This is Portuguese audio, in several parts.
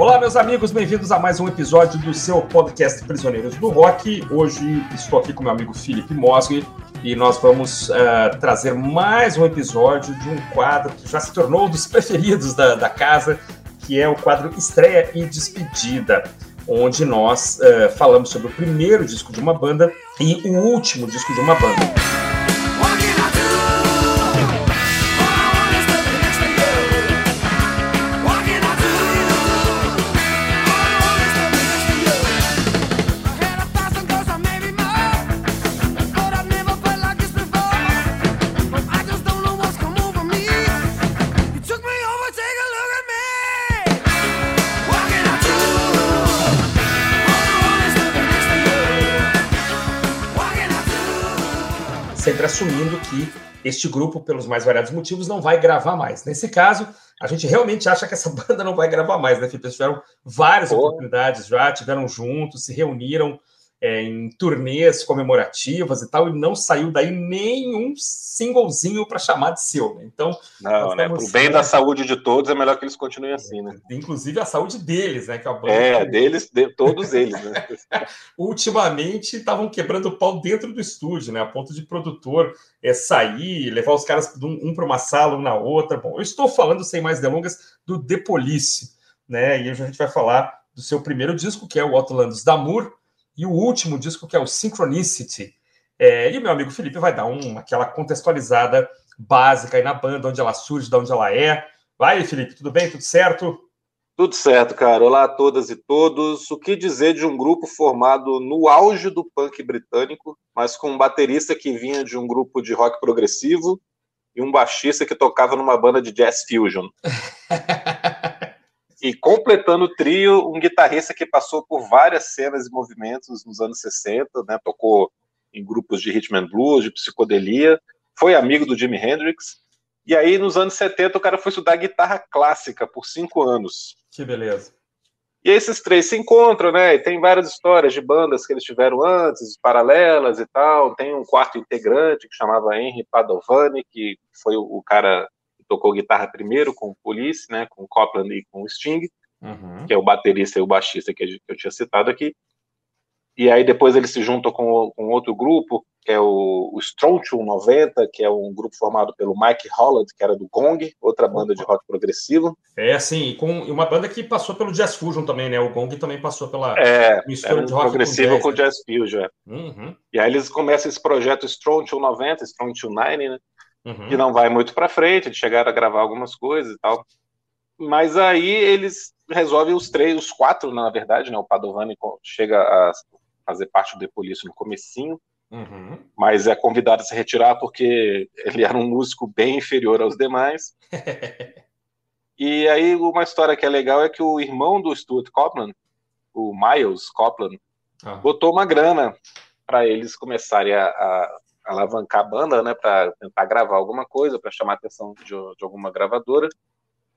Olá, meus amigos, bem-vindos a mais um episódio do seu podcast Prisioneiros do Rock. Hoje estou aqui com meu amigo Felipe Mosgui e nós vamos uh, trazer mais um episódio de um quadro que já se tornou um dos preferidos da, da casa, que é o quadro Estreia e Despedida, onde nós uh, falamos sobre o primeiro disco de uma banda e o último disco de uma banda. Assumindo que este grupo, pelos mais variados motivos, não vai gravar mais. Nesse caso, a gente realmente acha que essa banda não vai gravar mais, né, Felipe? Eles tiveram várias oportunidades já, tiveram juntos, se reuniram é, em turnês comemorativas e tal, e não saiu daí nenhum singlezinho para chamar de seu. Né? Então, não, né? Pro bem da saúde de todos, é melhor que eles continuem assim, né? Inclusive a saúde deles, né? Que a banda é, deles, de, todos eles, né? Ultimamente estavam quebrando o pau dentro do estúdio, né? A ponto de produtor é, sair, levar os caras um, um para uma sala, um na outra. Bom, eu estou falando, sem mais delongas, do The Police, né? E hoje a gente vai falar do seu primeiro disco, que é o Outlandos d'Amour, e o último disco, que é o Synchronicity. É, e o meu amigo Felipe vai dar um, aquela contextualizada básica aí na banda, onde ela surge, de onde ela é. Vai, Felipe, tudo bem? Tudo certo? Tudo certo, cara. Olá a todas e todos. O que dizer de um grupo formado no auge do punk britânico, mas com um baterista que vinha de um grupo de rock progressivo e um baixista que tocava numa banda de jazz fusion. E completando o trio, um guitarrista que passou por várias cenas e movimentos nos anos 60, né? Tocou em grupos de rhythm and blues, de psicodelia, foi amigo do Jimi Hendrix. E aí, nos anos 70, o cara foi estudar guitarra clássica por cinco anos. Que beleza. E esses três se encontram, né? E tem várias histórias de bandas que eles tiveram antes, paralelas e tal. Tem um quarto integrante que chamava Henry Padovani, que foi o cara tocou guitarra primeiro com o Police, né, com o Copland e com o Sting, uhum. que é o baterista e o baixista que eu tinha citado aqui. E aí depois eles se juntam com, com outro grupo, que é o, o Strontium 90, que é um grupo formado pelo Mike Holland, que era do Gong, outra banda de rock progressivo. É, assim, com uma banda que passou pelo Jazz Fusion também, né? O Gong também passou pela é, mistura um de rock progressivo com jazz, com jazz Fusion. É. Uhum. E aí eles começam esse projeto Strontium 90, Strontium 9, né? Uhum. que não vai muito para frente, eles chegaram a gravar algumas coisas e tal. Mas aí eles resolvem os três, os quatro, na verdade, né? O Padovani chega a fazer parte do The Police no comecinho, uhum. mas é convidado a se retirar porque ele era um músico bem inferior aos demais. e aí uma história que é legal é que o irmão do Stuart Copeland, o Miles Copeland, ah. botou uma grana para eles começarem a, a, alavancar a banda, né, para tentar gravar alguma coisa, para chamar a atenção de, de, alguma gravadora.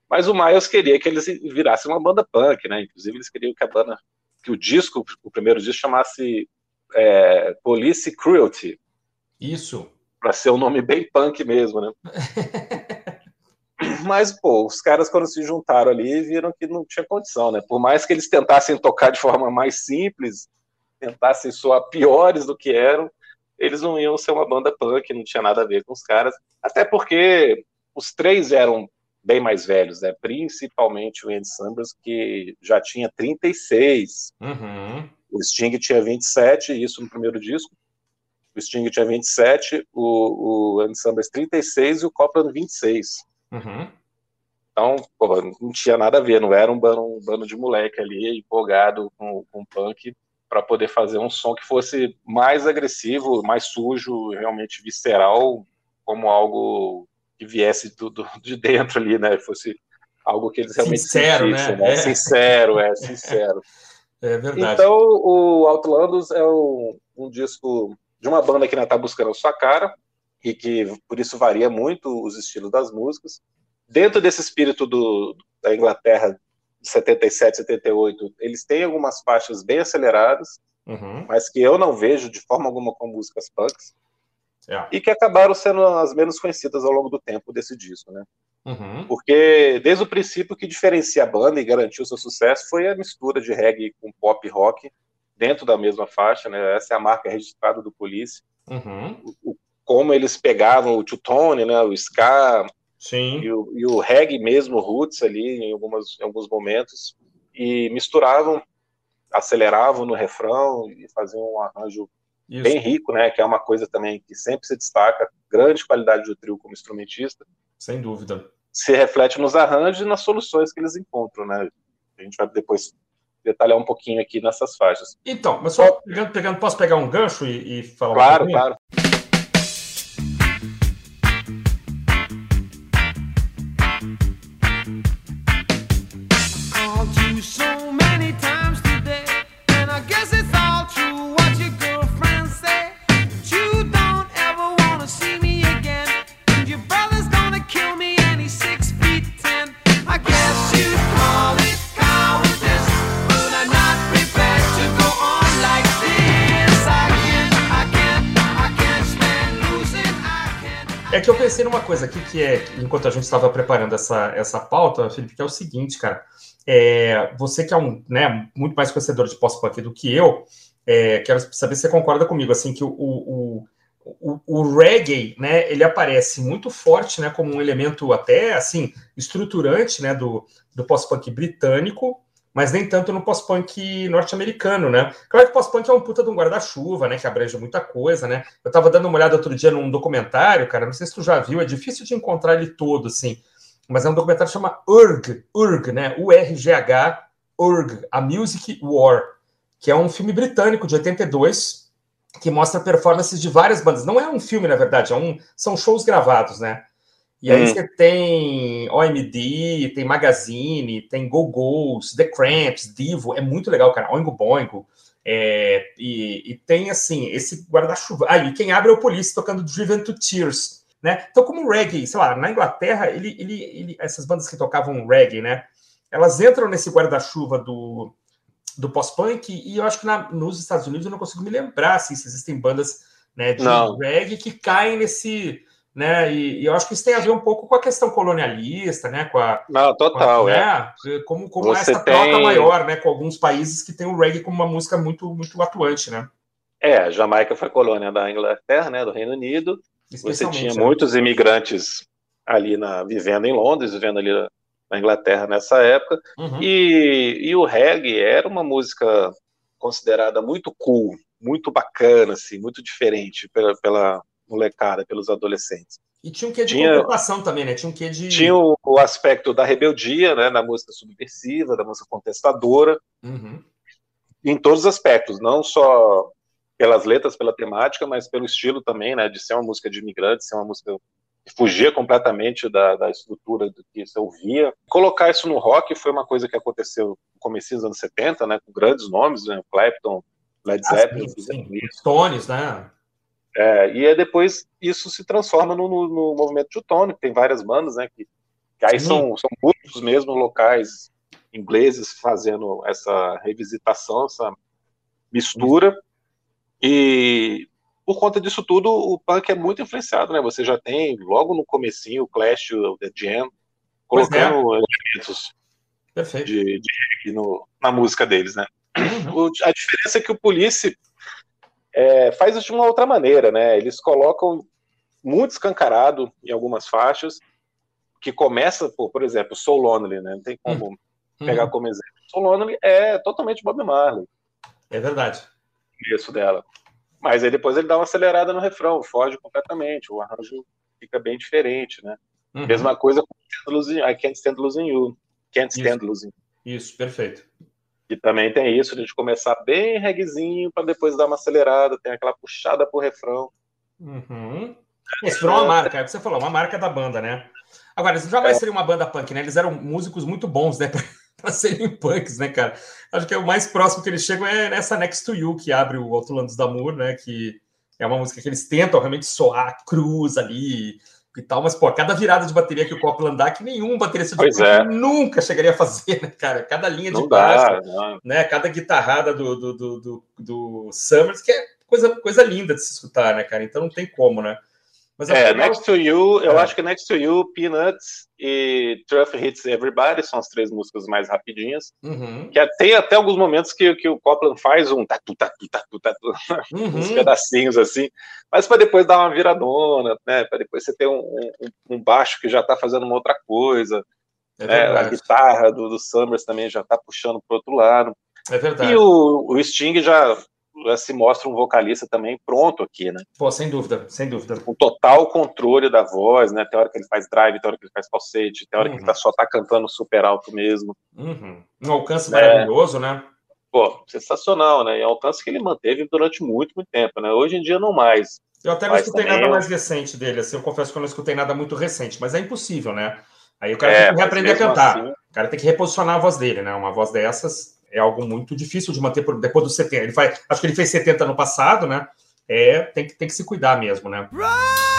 Mas o Miles queria que eles virassem uma banda punk, né? Inclusive eles queriam que a banda, que o disco, o primeiro disco chamasse é, Police Cruelty. Isso. Para ser um nome bem punk mesmo, né? Mas, pô, os caras quando se juntaram ali viram que não tinha condição, né? Por mais que eles tentassem tocar de forma mais simples, tentassem soar piores do que eram, eles não iam ser uma banda punk, não tinha nada a ver com os caras, até porque os três eram bem mais velhos, né? Principalmente o Andy Summers, que já tinha 36. Uhum. O Sting tinha 27, isso no primeiro disco. O Sting tinha 27, o, o Andy Summers 36 e o Copland 26. Uhum. Então, não tinha nada a ver, não era um bando, um bando de moleque ali empolgado com, com punk para poder fazer um som que fosse mais agressivo, mais sujo, realmente visceral, como algo que viesse do, do de dentro ali, né? Fosse algo que eles realmente sincero, né? né? É. Sincero, é, sincero. É verdade. Então, o Outlandos é um, um disco de uma banda que ainda está buscando a sua cara e que por isso varia muito os estilos das músicas. Dentro desse espírito do, da Inglaterra 77, 78, eles têm algumas faixas bem aceleradas, uhum. mas que eu não vejo de forma alguma como músicas punks, é. e que acabaram sendo as menos conhecidas ao longo do tempo desse disco, né? Uhum. Porque desde o princípio o que diferencia a banda e garantiu seu sucesso foi a mistura de reggae com pop rock dentro da mesma faixa, né? Essa é a marca registrada do Police. Uhum. O, como eles pegavam o two-tone, né? O ska Sim. E, o, e o reggae mesmo, o roots ali em, algumas, em alguns momentos e misturavam, aceleravam no refrão e faziam um arranjo Isso. bem rico, né? Que é uma coisa também que sempre se destaca, grande qualidade do trio como instrumentista. Sem dúvida. Se reflete nos arranjos e nas soluções que eles encontram, né? A gente vai depois detalhar um pouquinho aqui nessas faixas. Então, mas só pegando, pegando posso pegar um gancho e, e falar Claro, um claro. que coisa aqui que é, enquanto a gente estava preparando essa, essa pauta, Felipe, que é o seguinte, cara. É, você que é um, né, muito mais conhecedor de pós-punk do que eu, é, quero saber se você concorda comigo, assim, que o, o, o, o, reggae, né, ele aparece muito forte, né, como um elemento até, assim, estruturante, né, do, do pós-punk britânico, mas nem tanto no pós-punk norte-americano, né? Claro que o pós-punk é um puta de um guarda-chuva, né? Que abrange muita coisa, né? Eu tava dando uma olhada outro dia num documentário, cara, não sei se tu já viu, é difícil de encontrar ele todo, assim, mas é um documentário que chama URG, URG, né? U-R-G-H, URG, A Music War, que é um filme britânico de 82, que mostra performances de várias bandas. Não é um filme, na verdade, é um, são shows gravados, né? E aí hum. você tem OMD, tem Magazine, tem Go-Go's, The Cramps, Divo, é muito legal, cara. Oingo Boingo. É, e, e, tem, assim, esse guarda-chuva. Ah, e quem abre é o Police tocando Driven to Tears, né? Então, como o reggae, sei lá, na Inglaterra, ele, ele, ele, essas bandas que tocavam reggae, né? Elas entram nesse guarda-chuva do, do pós-punk e eu acho que na, nos Estados Unidos eu não consigo me lembrar assim, se existem bandas né, de não. reggae que caem nesse né? E, e, eu acho que isso tem a ver um pouco com a questão colonialista, né? Com a, Não, total, a, né? é. Como, como essa tem... troca maior, né? Com alguns países que tem o reggae como uma música muito, muito atuante, né? É, a Jamaica foi colônia da Inglaterra, né? Do Reino Unido. Você tinha é. muitos imigrantes ali na, vivendo em Londres, vivendo ali na Inglaterra nessa época. Uhum. E, e o reggae era uma música considerada muito cool, muito bacana, assim, muito diferente pela, pela molecada, pelos adolescentes. E tinha um quê de tinha, também, né? Tinha um quê de. Tinha o, o, aspecto da rebeldia, né? Da música subversiva, da música contestadora. Uhum. Em todos os aspectos, não só pelas letras, pela temática, mas pelo estilo também, né? De ser uma música de imigrante, ser uma música que fugia completamente da, da estrutura do que você ouvia. Colocar isso no rock foi uma coisa que aconteceu no começo dos anos 70, né? Com grandes nomes, né? Clapton, Led Zeppelin. Ah. Stones, né? É, e aí depois isso se transforma no, no, no movimento Teutônico, tem várias bandas, né, que, que aí são, são muitos mesmo locais ingleses fazendo essa revisitação, essa mistura, e por conta disso tudo, o punk é muito influenciado, né, você já tem logo no comecinho o Clash, o The Jam, colocando é. elementos de, de no, na música deles, né. Uhum. O, a diferença é que o Police é, faz isso de uma outra maneira, né? Eles colocam muito escancarado em algumas faixas, que começa, por, por exemplo, Soul Lonely, né? Não tem como uhum. pegar como exemplo. Soul Lonely é totalmente Bob Marley. É verdade. Isso dela. Mas aí depois ele dá uma acelerada no refrão, foge completamente, o arranjo fica bem diferente, né? Uhum. Mesma coisa com I Can't Stand Losing You. Can't Stand isso. Losing Isso, perfeito. E também tem isso, de gente começar bem reguezinho para depois dar uma acelerada, tem aquela puxada pro refrão. Uhum. Isso virou uma marca, é o que você falou, uma marca da banda, né? Agora, eles jamais é. seriam uma banda punk, né? Eles eram músicos muito bons, né? para serem punks, né, cara? Acho que é o mais próximo que eles chegam é nessa Next to You, que abre o Alto Landos da Amor, né? Que é uma música que eles tentam realmente soar cruz ali, e tal, mas, pô, cada virada de bateria que o Copland dá, que nenhum baterista de é. nunca chegaria a fazer, né, cara? Cada linha de não baixo, dá, né? Cada guitarrada do, do, do, do, do Summers, que é coisa, coisa linda de se escutar, né, cara? Então não tem como, né? Mas é, Next to You, eu é. acho que Next to You, Peanuts e Truff Hits Everybody são as três músicas mais rapidinhas. Uhum. Que tem até alguns momentos que, que o Copland faz um tatu, tatu, tatu, tatu, uhum. uns pedacinhos assim, mas para depois dar uma viradona, né? Para depois você ter um, um, um, baixo que já está fazendo uma outra coisa. É né? A guitarra do, do Summers também já está puxando para outro lado. É verdade. E o, o Sting já se mostra um vocalista também pronto aqui, né? Pô, sem dúvida, sem dúvida. Com total controle da voz, né? Tem hora que ele faz drive, tem hora que ele faz falsete, tem hora uhum. que ele tá, só tá cantando super alto mesmo. Uhum. Um alcance é. maravilhoso, né? Pô, sensacional, né? E é um alcance que ele manteve durante muito, muito tempo, né? Hoje em dia não mais. Eu até não escutei nada mais recente dele, assim, eu confesso que eu não escutei nada muito recente, mas é impossível, né? Aí o cara é, tem que reaprender a cantar. Assim... O cara tem que reposicionar a voz dele, né? Uma voz dessas é algo muito difícil de manter por, depois dos 70. Ele faz, acho que ele fez 70 no passado, né? É, tem que, tem que se cuidar mesmo, né? em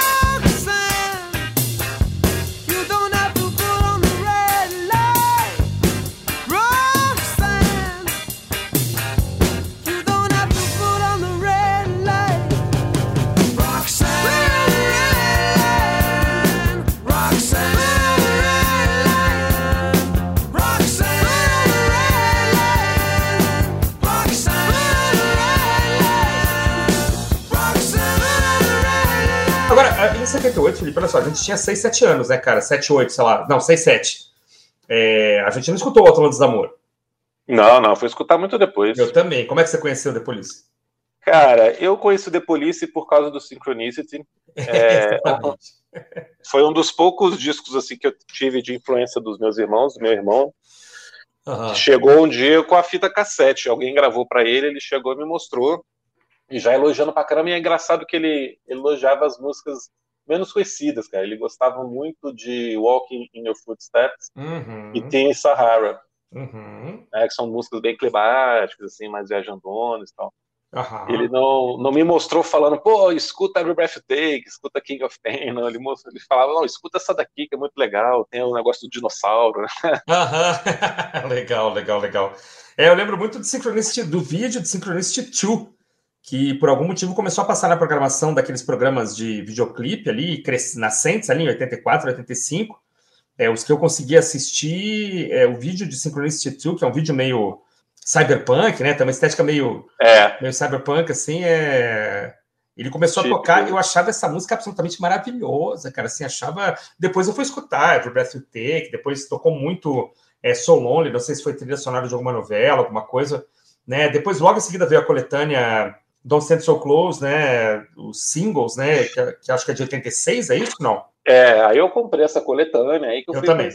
78, Felipe, olha só, a gente tinha 6, 7 anos, né, cara? 7, 8, sei lá. Não, 6, 7. É, a gente não escutou o Atlantis Amor. Não, não, foi escutar muito depois. Eu também. Como é que você conheceu The Police? Cara, eu conheço The Police por causa do Synchronicity. É, foi um dos poucos discos assim que eu tive de influência dos meus irmãos, do meu irmão. Uhum. Chegou um dia com a fita cassete, alguém gravou para ele, ele chegou e me mostrou, e já elogiando pra caramba, e é engraçado que ele elogiava as músicas menos conhecidas, cara. Ele gostava muito de Walking in Your Footsteps uhum. e tem Sahara. Uhum. Né, que são músicas bem climáticas, assim, mais viajandonas e tal. Uhum. Ele não, não me mostrou falando, pô, escuta Every Breath You Take, escuta King of Pain, não. Ele, mostrou, ele falava, não, escuta essa daqui que é muito legal, tem o um negócio do dinossauro. Uhum. legal, legal, legal. É, eu lembro muito do Synchronicity, do vídeo de Synchronicity 2, que por algum motivo começou a passar na programação daqueles programas de videoclipe ali, nascentes ali em 84, 85. É, os que eu consegui assistir, é, o vídeo de Synchronicity 2, que é um vídeo meio cyberpunk, né? Tem uma estética meio, é. meio cyberpunk, assim, é... Ele começou a tocar, eu achava essa música absolutamente maravilhosa, cara, assim, achava... Depois eu fui escutar, Every Breath You Take, depois tocou muito é, So Lonely, não sei se foi trilha sonora de alguma novela, alguma coisa, né? Depois, logo em seguida, veio a coletânea Don't Stand So Close, né? Os singles, né? Que, que, acho que é de 86, é isso? Não? É, aí eu comprei essa coletânea aí que eu, eu fui também.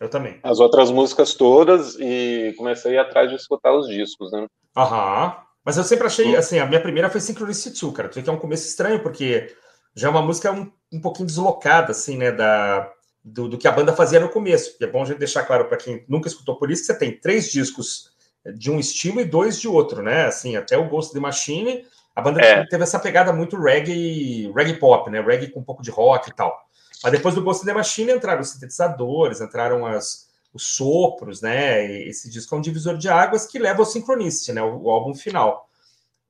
Eu também. As outras músicas todas e comecei a ir atrás de escutar os discos, né? Aham. Mas eu sempre achei, hum. assim, a minha primeira foi Synchronicity 2, cara. Que é um começo estranho, porque já é uma música um, um pouquinho deslocada, assim, né? Da, do, do que a banda fazia no começo. E é bom a gente deixar claro para quem nunca escutou por isso que você tem três discos de um estilo e dois de outro, né? Assim, até o Ghost the Machine, a banda é. teve essa pegada muito reggae, reggae pop, né? Reggae com um pouco de rock e tal. Mas depois do Ghost the Machine entraram os sintetizadores, entraram as, os sopros, né? Esse disco é um divisor de águas que leva ao Synchronicity, né? O, o álbum final.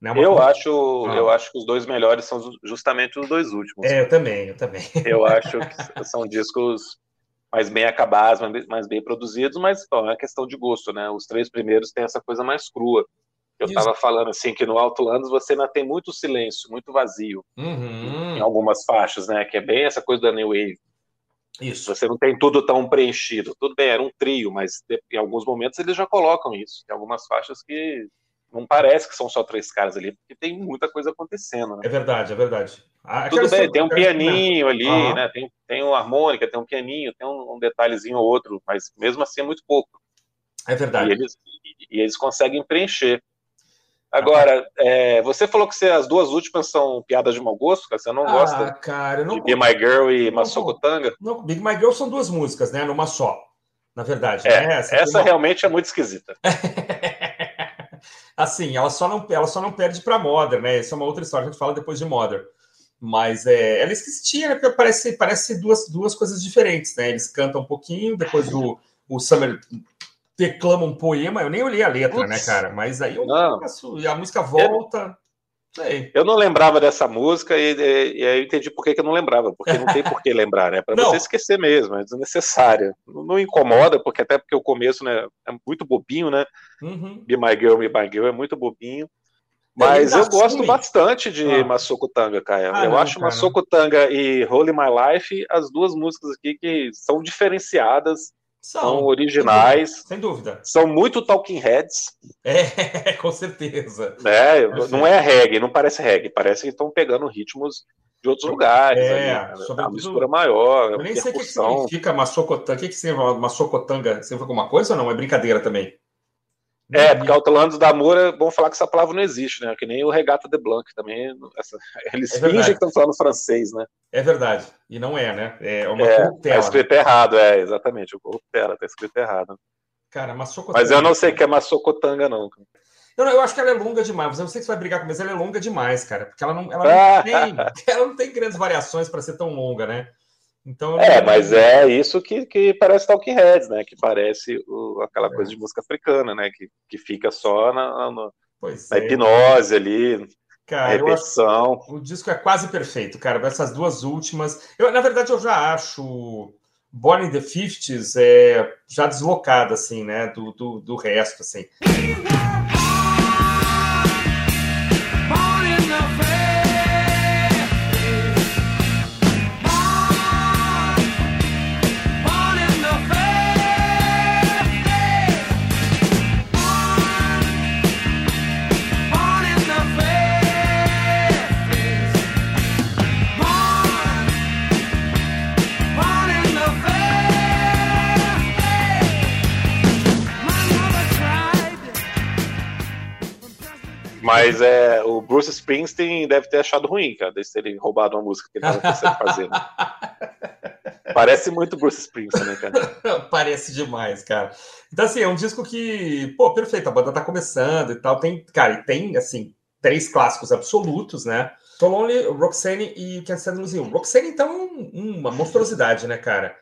Né? eu coisa... acho, ah. eu acho que os dois melhores são justamente os dois últimos. É, eu também, eu também. Eu acho que são discos mais bem acabados, mais, bem produzidos, mas bom, é uma questão de gosto, né? Os três primeiros têm essa coisa mais crua. Eu estava falando assim que no Alto Landos você ainda tem muito silêncio, muito vazio uhum. em algumas faixas, né? Que é bem essa coisa da New Wave. Isso. Você não tem tudo tão preenchido. Tudo bem, era um trio, mas em alguns momentos eles já colocam isso. Tem algumas faixas que não parece que são só três caras ali, porque tem muita coisa acontecendo. Né? É verdade, é verdade. Ah, Tudo bem, tem um pianinho ali, uhum. né? Tem, tem uma harmônica, tem um pianinho, tem um, um, detalhezinho ou outro, mas mesmo assim é muito pouco. É verdade. E eles, e eles conseguem preencher. Agora, é, você falou que você, as duas últimas são piadas de mau gosto, cara? Você não ah, gosta cara, não de Be My Girl e Masokotanga? Não, Big My Girl são duas músicas, né? Numa só, na verdade. É, né? Essa, essa uma... realmente é muito esquisita. assim, ela só não, ela só não perde para Modern, né? Isso é uma outra história que a gente fala depois de Modern. Mas é, ela esquisita, né? Porque parece, parece duas, duas coisas diferentes, né? Eles cantam um pouquinho, depois o, o Summer declama um poema. Eu nem olhei a letra, né, Ups. né, cara? Mas aí eu e a música volta. Eu não lembrava dessa música e, e, e aí eu entendi por que, que eu não lembrava, porque não tem por que lembrar, né? Para você esquecer mesmo, é desnecessário. Não, não, incomoda, porque até porque o começo né, é muito bobinho, né? Uhum. Be My Girl, Be My Girl é muito bobinho. Mas eu gosto bastante de ah. Masoko Tanga, cara. Ah, eu não, acho cara. Masoko Tanga e Holy My Life as duas músicas aqui que são diferenciadas são, são originais. Sem dúvida. São muito Talking Heads. É, com certeza. É, não é reggae, não parece reggae. Parece que estão pegando ritmos de outros lugares. É, ali, né? a mistura maior. Eu nem sei o que significa Massocotanga. O que, que significa Massocotanga? Significa alguma coisa ou não? É brincadeira também? É, porque Autolandos da Moura, vamos falar que essa palavra não existe, né? Que nem o Regata de Blanc também. Essa, eles é fingem que estão falando francês, né? É verdade. E não é, né? É uma é, corruptela. Tá escrito né? errado, é, exatamente. O corruptela, tá escrito errado. Cara, Massocotanga. Mas eu não sei que é Massocotanga, não. Eu, eu acho que ela é longa demais. Eu não sei se vai brigar com mas ela é longa demais, cara. Porque ela não, ela não, tem, ela não tem grandes variações para ser tão longa, né? Então, é, mas é isso que, que parece Talking Heads, né? Que parece o, aquela é. coisa de música africana, né? Que, que fica só na, na, na é. hipnose ali, cara, repetição. Acho, o disco é quase perfeito, cara. Essas duas últimas. Eu, na verdade, eu já acho Born in the 50s é, já deslocado, assim, né? Do, do, do resto, assim. Mas é, o Bruce Springsteen deve ter achado ruim, cara, de ter roubado uma música que ele estava pensando fazer. Né? Parece muito Bruce Springsteen, né, cara? Parece demais, cara. Então, assim, é um disco que, pô, perfeito, a banda tá começando e tal. Tem, cara, e tem, assim, três clássicos absolutos, né? So Lonely, Roxane e Can't Stand Losing Roxane, então, uma monstruosidade, né, cara?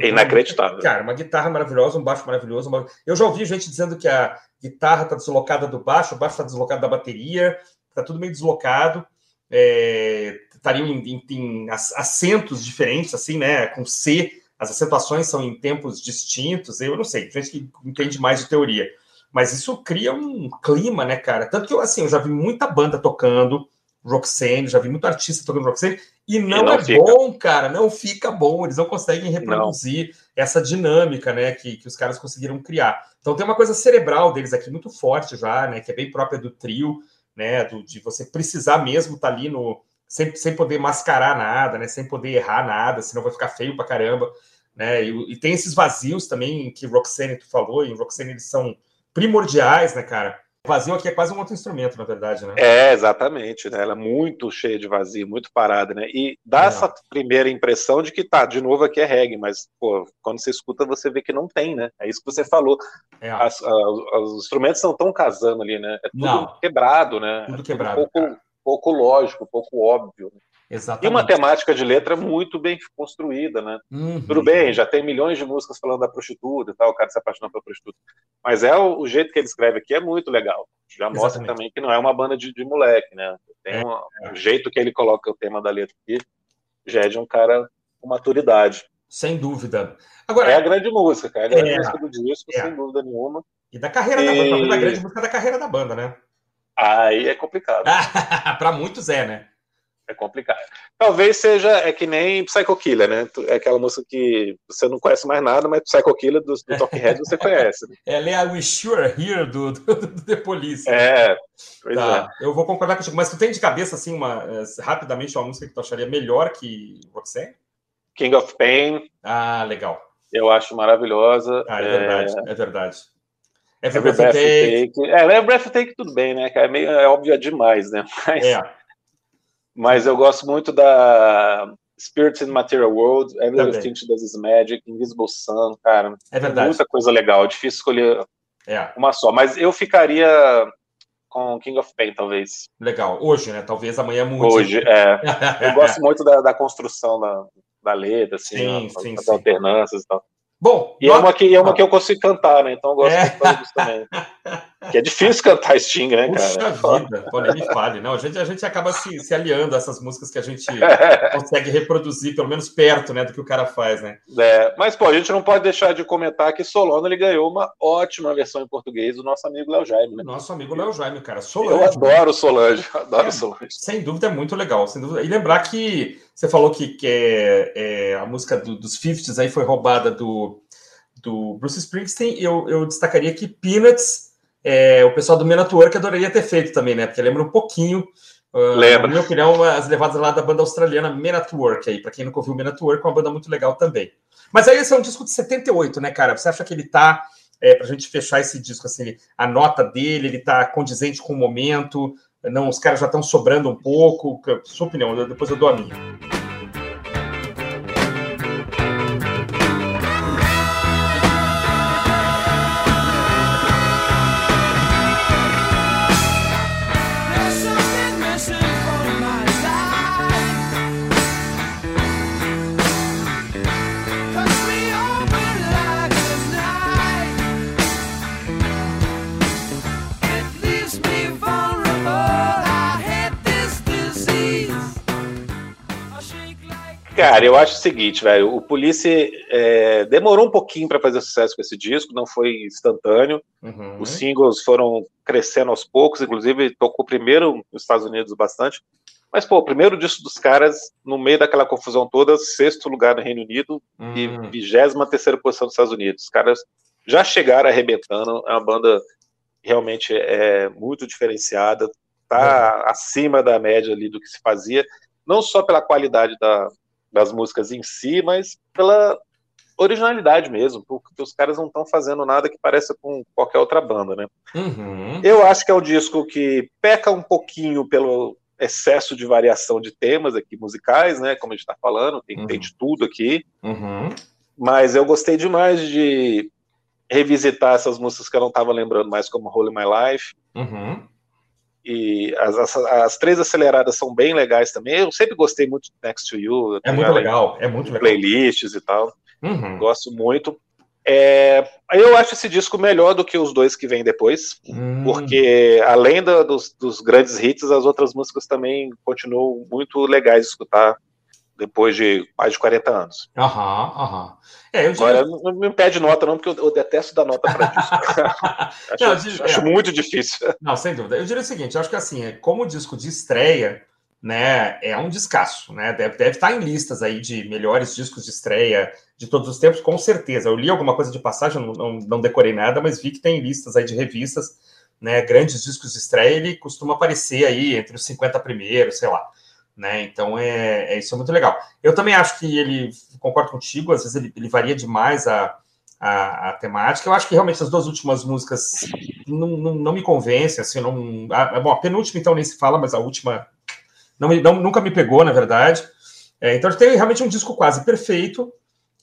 É inacreditável. Cara, uma guitarra maravilhosa, um baixo maravilhoso. Uma... Eu já ouvi gente dizendo que a guitarra está deslocada do baixo, o baixo está deslocado da bateria, está tudo meio deslocado. É... Estariam em, em, acentos diferentes, assim, né? Com C, as acentuações são em tempos distintos. Eu não sei, gente que entende mais de teoria. Mas isso cria um clima, né, cara? Tanto que eu, assim, eu já vi muita banda tocando Roxanne, já vi muito artista tocando Roxanne, e não, e não é fica. bom, cara, não fica bom, eles não conseguem reproduzir não. essa dinâmica, né, que, que os caras conseguiram criar. Então tem uma coisa cerebral deles aqui muito forte já, né, que é bem própria do trio, né, do, de você precisar mesmo estar tá ali no, sem, sem poder mascarar nada, né, sem poder errar nada, senão vai ficar feio pra caramba, né, e, e tem esses vazios também que Roxanne tu falou, e Roxanne eles são primordiais, né, cara, vazio aqui é quase um outro instrumento, na verdade, né? É, exatamente, né? Ela é muito cheia de vazio, muito parada, né? E dá é. essa primeira impressão de que tá, de novo aqui é reggae, mas, pô, quando você escuta, você vê que não tem, né? É isso que você falou. É. As, os instrumentos não estão casando ali, né? É tudo não. quebrado, né? Tudo quebrado. Um pouco, pouco lógico, pouco óbvio. Né? Exatamente. E uma temática de letra muito bem construída, né? Uhum. Tudo bem, já tem milhões de músicas falando da prostituta e tal, o cara se apaixonou pela prostituta. Mas é o, o, jeito que ele escreve aqui é muito legal. Já Exatamente. mostra também que não é uma banda de, de moleque, né? Tem é, um, é. o jeito que ele coloca o tema da letra aqui já é de um cara com maturidade. Sem dúvida. Agora, é a grande música, cara. É a grande é, música do disco, é. sem dúvida nenhuma. E da carreira e... da banda, a grande música da carreira da banda, né? Aí é complicado. para muitos é, né? É complicado. Talvez seja, é que nem Psycho Killer, né? É aquela música que você não conhece mais nada, mas Psycho Killer do, do Talking Head você conhece. Né? Ela é a Wish You Were Here do, do, do The Police. É, tá. é. Eu vou concordar contigo, mas tu tem de cabeça, assim, uma, eh, rapidamente, uma música que tu acharia melhor que Roxanne? King of Pain. Ah, legal. Eu acho maravilhosa. Ah, é, é... verdade, é verdade. Every, Every Breath, Take. take. É, Every Breath Take tudo bem, né? É meio é óbvio demais, né? Mas... É. Mas eu gosto muito da Spirits in Material World, Everything She Does Is Magic, Invisible Sun, cara. É verdade. Muita coisa legal, difícil escolher é. uma só. Mas eu ficaria com King of Pain, talvez. Legal. Hoje, né? Talvez amanhã muito. Hoje, é. eu gosto muito da, da construção da, da letra, assim, sim, sim, as sim. alternâncias e tal. Bom, e é uma, que, é uma que eu consigo cantar, né? Então eu gosto é. disso também. Que é difícil cantar Sting, né, cara? Puxa vida, pô, nem me fale. Não, a gente, a gente acaba se, se aliando a essas músicas que a gente consegue reproduzir, pelo menos perto, né, do que o cara faz, né? É, mas, pô, a gente não pode deixar de comentar que Solano, ele ganhou uma ótima versão em português do nosso amigo Léo Jaime, né? Nosso amigo Léo Jaime, cara. Solange. Eu adoro Solange, adoro é, Solange. Sem dúvida, é muito legal, sem dúvida. E lembrar que você falou que, que é, é a música do, dos 50s aí foi roubada do, do Bruce Springsteen, eu, eu destacaria que Peanuts é, o pessoal do Men at Work adoraria ter feito também, né? Porque lembra um pouquinho, uh, lembra. na minha opinião, as levadas lá da banda australiana Men at Work aí. Para quem nunca ouviu Men at Work, é uma banda muito legal também. Mas aí esse é um disco de 78, né, cara? Você acha que ele tá, é, pra gente fechar esse disco, assim, a nota dele, ele tá condizente com o momento, não, os caras já estão sobrando um pouco? Sua opinião, depois eu dou a minha. Cara, eu acho o seguinte, velho. O Police é, demorou um pouquinho para fazer sucesso com esse disco, não foi instantâneo. Uhum. Os singles foram crescendo aos poucos, inclusive tocou primeiro nos Estados Unidos bastante. Mas, pô, o primeiro disco dos caras, no meio daquela confusão toda, sexto lugar no Reino Unido uhum. e vigésima terceira posição nos Estados Unidos. Os caras já chegaram arrebentando, é uma banda realmente é muito diferenciada, tá uhum. acima da média ali do que se fazia, não só pela qualidade da, das músicas em si, mas pela originalidade mesmo, porque os caras não estão fazendo nada que pareça com qualquer outra banda, né? Uhum. Eu acho que é um disco que peca um pouquinho pelo excesso de variação de temas aqui musicais, né? Como a gente está falando, tem, uhum. tem, de tudo aqui. Uhum. Mas eu gostei demais de revisitar essas músicas que eu não estava lembrando mais, como Holy My Life. Uhum. E as, as, as, três aceleradas são bem legais também. Eu sempre gostei muito de Next to You. É muito legal, é muito legal. Playlists e tal. Uhum. Gosto muito. É, eu acho esse disco melhor do que os dois que vêm depois, hum. porque além do, dos, dos, grandes hits, as outras músicas também continuam muito legais de escutar depois de mais de 40 anos. Aham, aham. É, eu Agora, não me pede nota, não, porque eu, eu detesto dar nota para disco. acho, não, digo, acho é. muito difícil. Não, sem dúvida. Eu diria o seguinte: eu acho que assim, é, como disco de estreia, né, é um descasso, né? Deve, deve estar em listas aí de melhores discos de estreia de todos os tempos, com certeza. Eu li alguma coisa de passagem, não, não, não decorei nada, mas vi que tem listas aí de revistas, né? Grandes discos de estreia, ele costuma aparecer aí entre os 50 primeiros, sei lá né? Então é, é, isso é muito legal. Eu também acho que ele concordo contigo, às vezes ele, ele varia demais a, a, a, temática. Eu acho que realmente as duas últimas músicas não, não, não me convencem, assim, não. A, bom, a penúltima então nem se fala, mas a última não, não nunca me pegou, na verdade. É, então tem realmente um disco quase perfeito,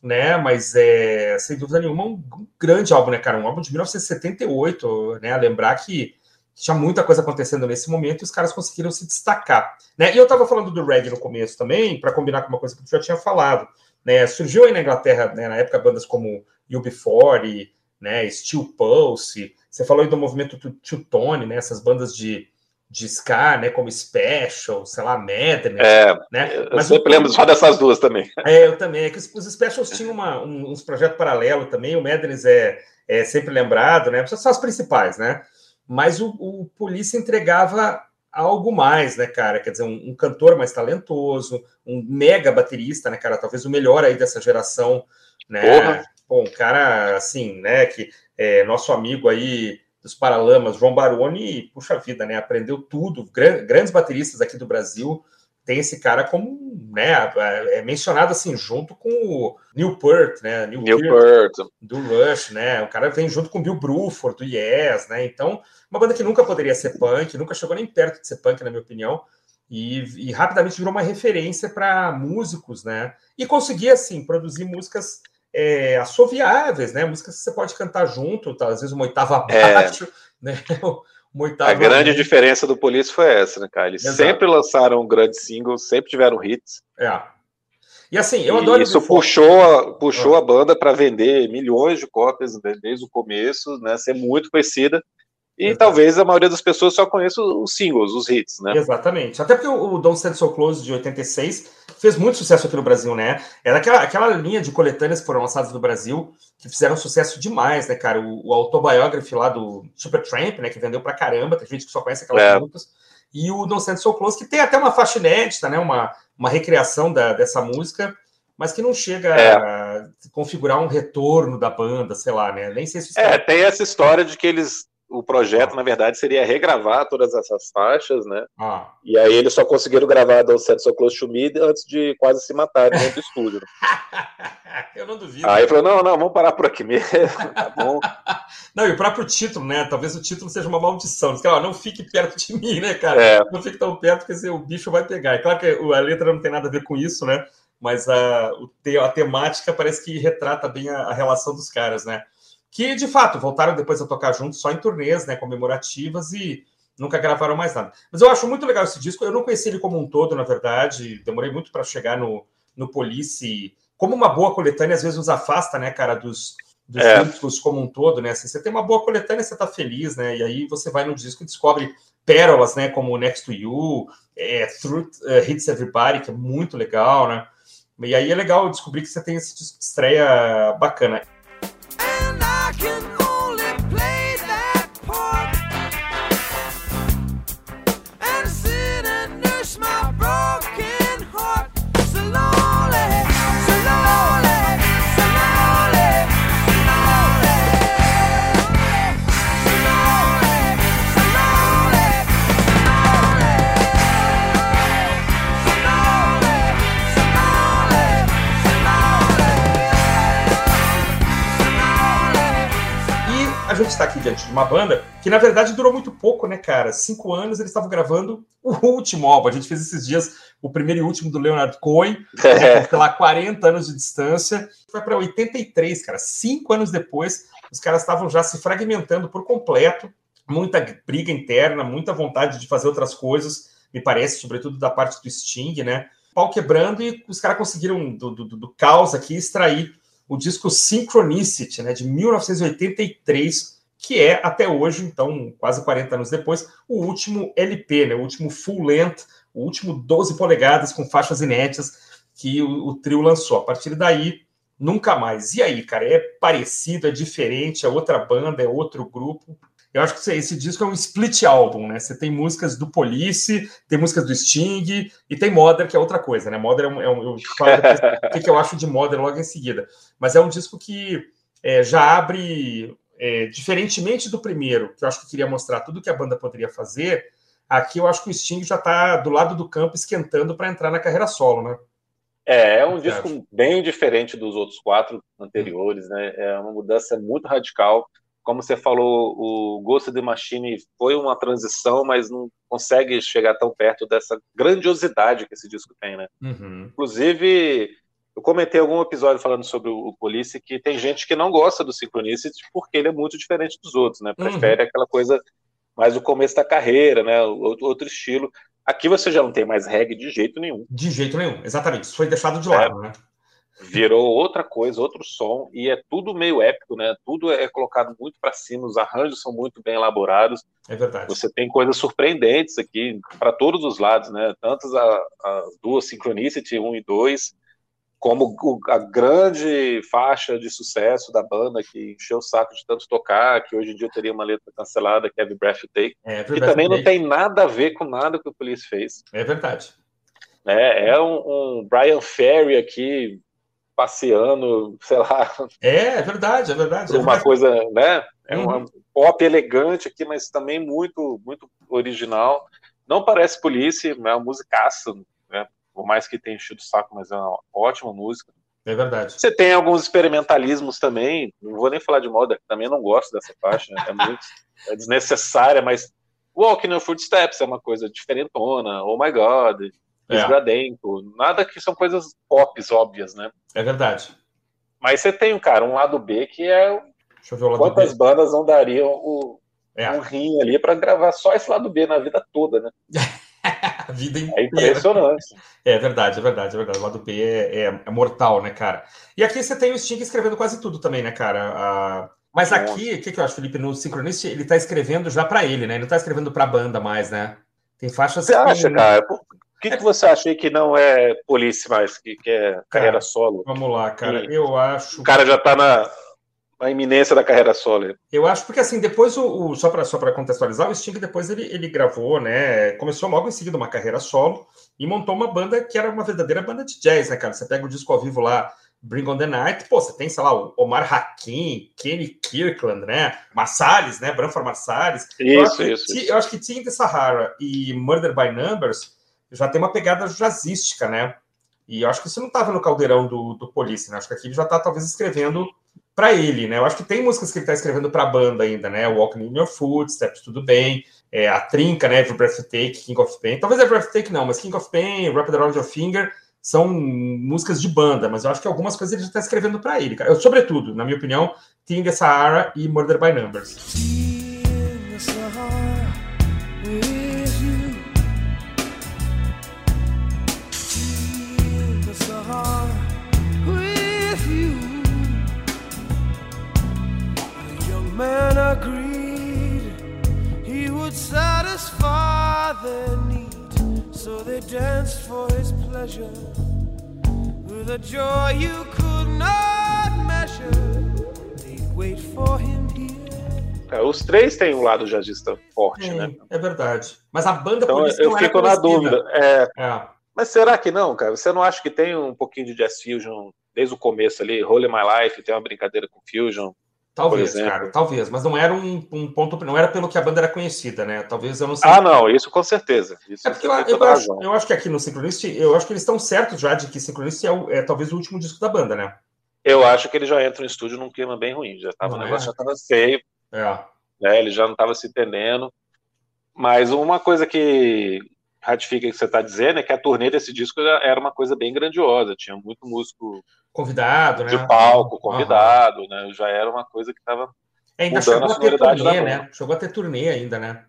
né? Mas é sem dúvida nenhuma um, um grande álbum, né, cara? Um álbum de 1978, né? A lembrar que tinha muita coisa acontecendo nesse momento e os caras conseguiram se destacar. Né? E eu estava falando do reggae no começo também, para combinar com uma coisa que tu já tinha falado. Né? Surgiu aí na Inglaterra, né, na época, bandas como UB40, né, Steel Pulse. Você falou aí do movimento Tone, né, essas bandas de, de ska, né, como Special, sei lá, Madness. É, né? eu Mas sempre o, lembro só dessas duas também. É, eu também. É que os, os Specials tinham uma, um, uns projetos paralelos também. O Madness é, é sempre lembrado, né? São as principais, né? Mas o, o Polícia entregava algo mais, né, cara? Quer dizer, um, um, cantor mais talentoso, um mega baterista, né, cara? Talvez o melhor aí dessa geração, né? Pô, um cara assim, né? Que é nosso amigo aí dos Paralamas, João Baroni, puxa vida, né? Aprendeu tudo. grandes bateristas aqui do Brasil tem esse cara como, né? É mencionado assim junto com o Neil Peart, né? Neil Peart, do Rush, né? O cara vem junto com Bill Bruford do Yes, né? Então uma banda que nunca poderia ser punk, nunca chegou nem perto de ser punk, na minha opinião, e, e rapidamente virou uma referência para músicos, né? E conseguia, assim, produzir músicas é, assoviáveis, né? Músicas que você pode cantar junto, tá? às vezes uma oitava é. abaixo, é. né? Uma oitava a grande diferença do Police foi essa, né, cara? Eles Exato. sempre lançaram grandes singles, sempre tiveram hits. É. E assim, eu adoro. Isso puxou, a, puxou ah. a banda para vender milhões de cópias desde o começo, né? Ser muito conhecida E Exato. talvez a maioria das pessoas só conheça os singles, os hits, né? Exatamente. Até porque o Don't Stand So Close de 86 fez muito sucesso aqui no Brasil, né? Era aquela, aquela linha de coletâneas que foram lançadas no Brasil que fizeram sucesso demais, né, cara? O, o autobiography lá do Supertramp, né, que vendeu pra caramba, tem gente que só conhece aquelas é. músicas. E o Don't Stand So Close, que tem até uma faixa inédita, né? Uma, uma recriação da, dessa música mas que não chega é. a configurar um retorno da banda, sei lá, né? Nem sei se. É, tem essa história de que eles o projeto, na verdade, seria regravar todas essas faixas, né? Ah. E aí eles só conseguiram gravar Don't Set So Close to Me antes de quase se matarem dentro do estúdio. Né? Eu não duvido. Aí falou, não, não, vamos parar por aqui mesmo, tá bom. não, e o próprio título, né? Talvez o título seja uma maldição. Diz que, ó, não fique perto de mim, né, cara? É. Não fique tão perto, porque o bicho vai pegar. É claro que a letra não tem nada a ver com isso, né? Mas a, a temática parece que retrata bem a, a relação dos caras, né? Que de fato voltaram depois a tocar juntos só em turnês, né, comemorativas e nunca gravaram mais nada. Mas eu acho muito legal esse disco. Eu não conheci ele como um todo, na verdade. Demorei muito para chegar no, no Police. Como uma boa coletânea, às vezes nos afasta, né, cara, dos, dos é. discos como um todo, né? Assim, você tem uma boa coletânea, você tá feliz, né? E aí você vai no disco e descobre pérolas, né, como Next to You, é, Truth uh, Hits Everybody, que é muito legal, né? E aí é legal descobrir que você tem esse disco de estreia bacana. De uma banda que, na verdade, durou muito pouco, né, cara? Cinco anos eles estavam gravando o último álbum. A gente fez esses dias o primeiro e último do Leonard Cohen, é. lá, 40 anos de distância. Foi para 83, cara. Cinco anos depois, os caras estavam já se fragmentando por completo. Muita briga interna, muita vontade de fazer outras coisas, me parece, sobretudo da parte do Sting, né? Pau quebrando e os caras conseguiram, do, do, do caos aqui, extrair o disco Synchronicity, né, de 1983, que é até hoje, então quase 40 anos depois, o último LP, né, o último full length, o último 12 polegadas com faixas inéditas que o, o trio lançou. A partir daí, nunca mais. E aí, cara, é parecido, é diferente, é outra banda, é outro grupo. Eu acho que esse disco é um split álbum, né? Você tem músicas do Police, tem músicas do Sting e tem Modern, que é outra coisa, né? Modern é um. É um eu falo o que, que eu acho de Modern logo em seguida. Mas é um disco que é, já abre, é, diferentemente do primeiro, que eu acho que queria mostrar tudo que a banda poderia fazer. Aqui eu acho que o Sting já está do lado do campo esquentando para entrar na carreira solo, né? É, é um disco bem diferente dos outros quatro anteriores, né? É uma mudança muito radical como você falou, o Ghost of the Machine foi uma transição, mas não consegue chegar tão perto dessa grandiosidade que esse disco tem, né? Uhum. Inclusive, eu comentei algum episódio falando sobre o Police que tem gente que não gosta do Synchronicity porque ele é muito diferente dos outros, né? Prefere uhum. aquela coisa mais o começo da carreira, né? Outro estilo. Aqui você já não tem mais reggae de jeito nenhum. De jeito nenhum, exatamente. Isso foi deixado de lado, é. né? virou outra coisa, outro som, e é tudo meio épico, né? Tudo é colocado muito para cima, os arranjos são muito bem elaborados. É verdade. Você tem coisas surpreendentes aqui para todos os lados, né? Tanto as duas Synchronicity 1 e 2, como a grande faixa de sucesso da banda que encheu o saco de tanto tocar, que hoje em dia teria uma letra cancelada, que é Every Breath You Take, é, que também não tem nada a ver com nada que o Police fez. É verdade. É, é um, um Brian Ferry aqui passeando, sei lá. É, é verdade, é verdade. É uma verdade. coisa, né? É uhum. um pop elegante aqui, mas também muito, muito original. Não parece polícia, é uma musicaça, né? Por mais que tenha enchido o saco, mas é uma ótima música. É verdade. Você tem alguns experimentalismos também, não vou nem falar de moda, também não gosto dessa faixa, é muito é desnecessária, mas Walking no Footsteps é uma coisa diferentona, Oh My God, é. nada que são coisas pop óbvias, né? É verdade. Mas você tem, cara, um lado B que é. Deixa eu ver o lado Quantas B. bandas não dariam o, é. um rim ali para gravar só esse lado B na vida toda, né? a vida inteira. É impressionante. É verdade, é verdade, é verdade. O lado B é, é, é, mortal, né, cara? E aqui você tem o Sting escrevendo quase tudo também, né, cara? A... Mas aqui, o que, que eu acho, Felipe? No Synchronicity, ele tá escrevendo já para ele, né? Ele não tá escrevendo pra banda mais, né? Tem faixas. Você que... acha, cara? O que, que você acha aí que não é Police mais, que, que é cara, carreira solo? Vamos lá, cara. E eu acho. O cara já tá na, na iminência da carreira solo. Eu acho porque assim, depois o, o só para só para contextualizar, o Sting depois ele, ele gravou, né? Começou logo em seguida uma carreira solo e montou uma banda que era uma verdadeira banda de jazz, né, cara? Você pega o disco ao vivo lá, Bring on the Night, pô, você tem, sei lá, o Omar Hakim, Kenny Kirkland, né? Marsalis, né? Branford Marsalis. Isso, eu isso, isso. Eu acho que Tim the Sahara e Murder by Numbers já tem uma pegada jazzística, né? E eu acho que isso não estava no caldeirão do, do Police, né? Acho que aqui ele já está talvez escrevendo para ele, né? Eu acho que tem músicas que ele está escrevendo para a banda ainda, né? Walking in Your Footsteps, tudo bem. É, a Trinca, né? Every Breath Take, King of Pain. Talvez Every Breath Take não, mas King of Pain, Wrapped Around Your Finger são músicas de banda, mas eu acho que algumas coisas ele já está escrevendo para ele, cara. Eu, sobretudo, na minha opinião, the Sahara e Murder by Numbers. Agreed he would satisfy their need. So they danced for his pleasure with a joy you could not measure. They'd wait for him here. os três têm um lado jazzista forte, é, né? É verdade. Mas a banda então, eu fico na dúvida. É, é. Mas será que não, cara? Você não acha que tem um pouquinho de jazz fusion desde o começo ali? Holy My Life tem uma brincadeira com fusion. Talvez, cara, talvez, mas não era um, um, ponto, não era pelo que a banda era conhecida, né? Talvez eu não sei. Ah, não, isso com certeza. Isso é porque eu, eu, acho, eu, acho, que aqui no Synchronist, eu acho que eles estão certos já de que Synchronist é, o, é, talvez o último disco da banda, né? Eu acho que ele já entra no estúdio num clima bem ruim, já tava, o negócio é? já tava feio, é. né? Ele já não estava se entendendo. Mas uma coisa que ratifica o que você está dizendo é que a turnê desse disco era uma coisa bem grandiosa, tinha muito músico convidado, né? De palco, convidado, uhum. né? Já era uma coisa que estava é, ainda chegou a, a ter turnê, né? Chegou a ter turnê ainda, né?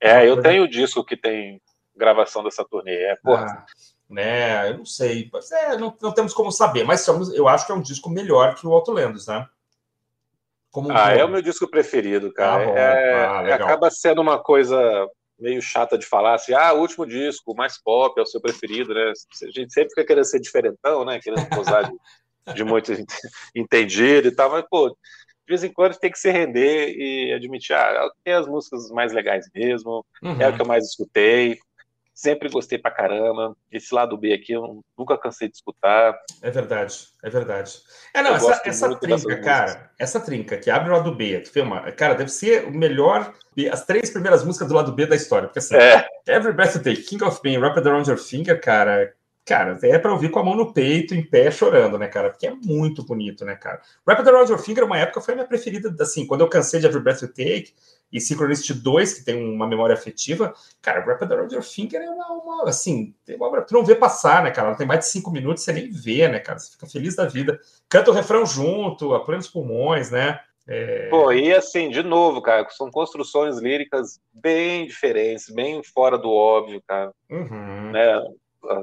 É, eu tenho o disco que tem gravação dessa turnê. É, porra. Ah, né, eu não sei. É, não, não, temos como saber, mas somos, eu acho que é um disco melhor que o Auto Lendos, né? Como um ah, é o meu disco preferido, cara. Ah, é, ah, acaba sendo uma coisa meio chata de falar assim, ah, o último disco, o mais pop, é o seu preferido, né? A gente sempre fica querendo ser diferentão, né? Querendo posar de, de muito entendido e tal, mas, pô, de vez em quando tem que se render e admitir, ah, tem as músicas mais legais mesmo, uhum. é o que eu mais escutei, sempre gostei pra caramba. Esse lado B aqui eu nunca cansei de escutar. É verdade, é verdade. É, não, essa, essa trinca, cara, essa trinca que abre o lado B, tu filma, cara, deve ser o melhor, as três primeiras músicas do lado B da história, porque assim, é. Every Breath You Take, King of Pain, Wrapped Around Your Finger, cara, cara, é para ouvir com a mão no peito, em pé, chorando, né, cara? Porque é muito bonito, né, cara? Wrapped Around Your Finger, uma época, foi a minha preferida, assim, quando eu cansei de Every Breath You Take, e Synchronicity 2, que tem uma memória afetiva, cara, Rapid Around Your Finger é uma, uma assim, uma, tu não vê passar, né, cara? Ela tem mais de cinco minutos, você nem vê, né, cara? Você fica feliz da vida. Canta o refrão junto, a plenos pulmões, né? É... Pô, e assim, de novo, cara, são construções líricas bem diferentes, bem fora do óbvio, cara. Uhum. Né?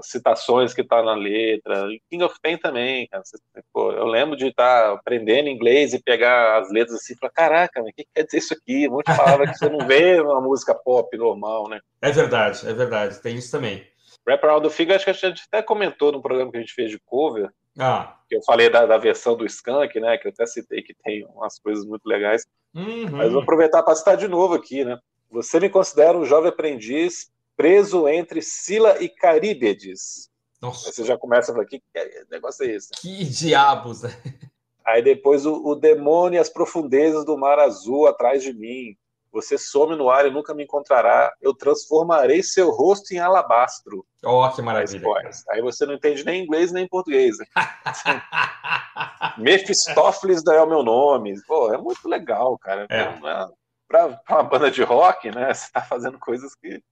Citações que tá na letra. King of Pain também, cara. Eu lembro de estar tá aprendendo inglês e pegar as letras assim e falar, caraca, o que quer dizer isso aqui? Um monte de palavra que você não vê numa música pop normal, né? É verdade, é verdade. Tem isso também. Rap Around the Figure, acho que a gente até comentou no programa que a gente fez de cover, ah. que eu falei da, da versão do Skunk, né, que eu até citei que tem umas coisas muito legais. Uhum. Mas vou aproveitar para citar de novo aqui, né? Você me considera um jovem aprendiz preso entre Sila e Caríbedes. Nossa. Aí você já começa a falar, que, que negócio é esse? Que diabos, né? Aí depois o, o demônio e as profundezas do mar azul atrás de mim. Você some no ar e nunca me encontrará. Eu transformarei seu rosto em alabastro. Oh, que maravilha. Aí você não entende nem inglês nem português. Né? Mephistófeles é o meu nome. Pô, é muito legal, cara. É. é Para uma banda de rock, né? Você tá fazendo coisas que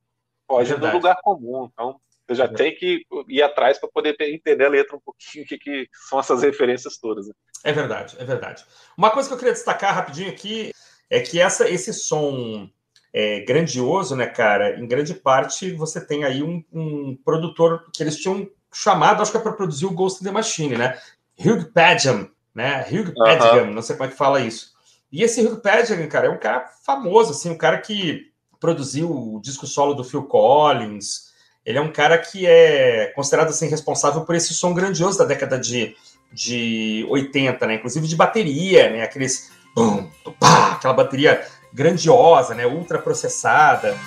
foge do lugar comum. Então, você já é. tem que ir atrás para poder entender a letra um pouquinho, o que, que são essas referências todas. Né? É verdade, é verdade. Uma coisa que eu queria destacar rapidinho aqui é que essa, esse som é, grandioso, né, cara, em grande parte você tem aí um, um produtor que eles tinham chamado, acho que é para produzir o Ghost in the Machine, né? Hugh Padgham, né? Hugh Padgham, uh -huh. não sei como é que fala isso. E esse Hugh Padgett, cara, é um cara famoso, assim, um cara que produziu o disco solo do Phil Collins. Ele é um cara que é considerado assim responsável por esse som grandioso da década de, de 80, né? Inclusive de bateria, né? Aqueles bum, pá, aquela bateria grandiosa, né? Ultra processada.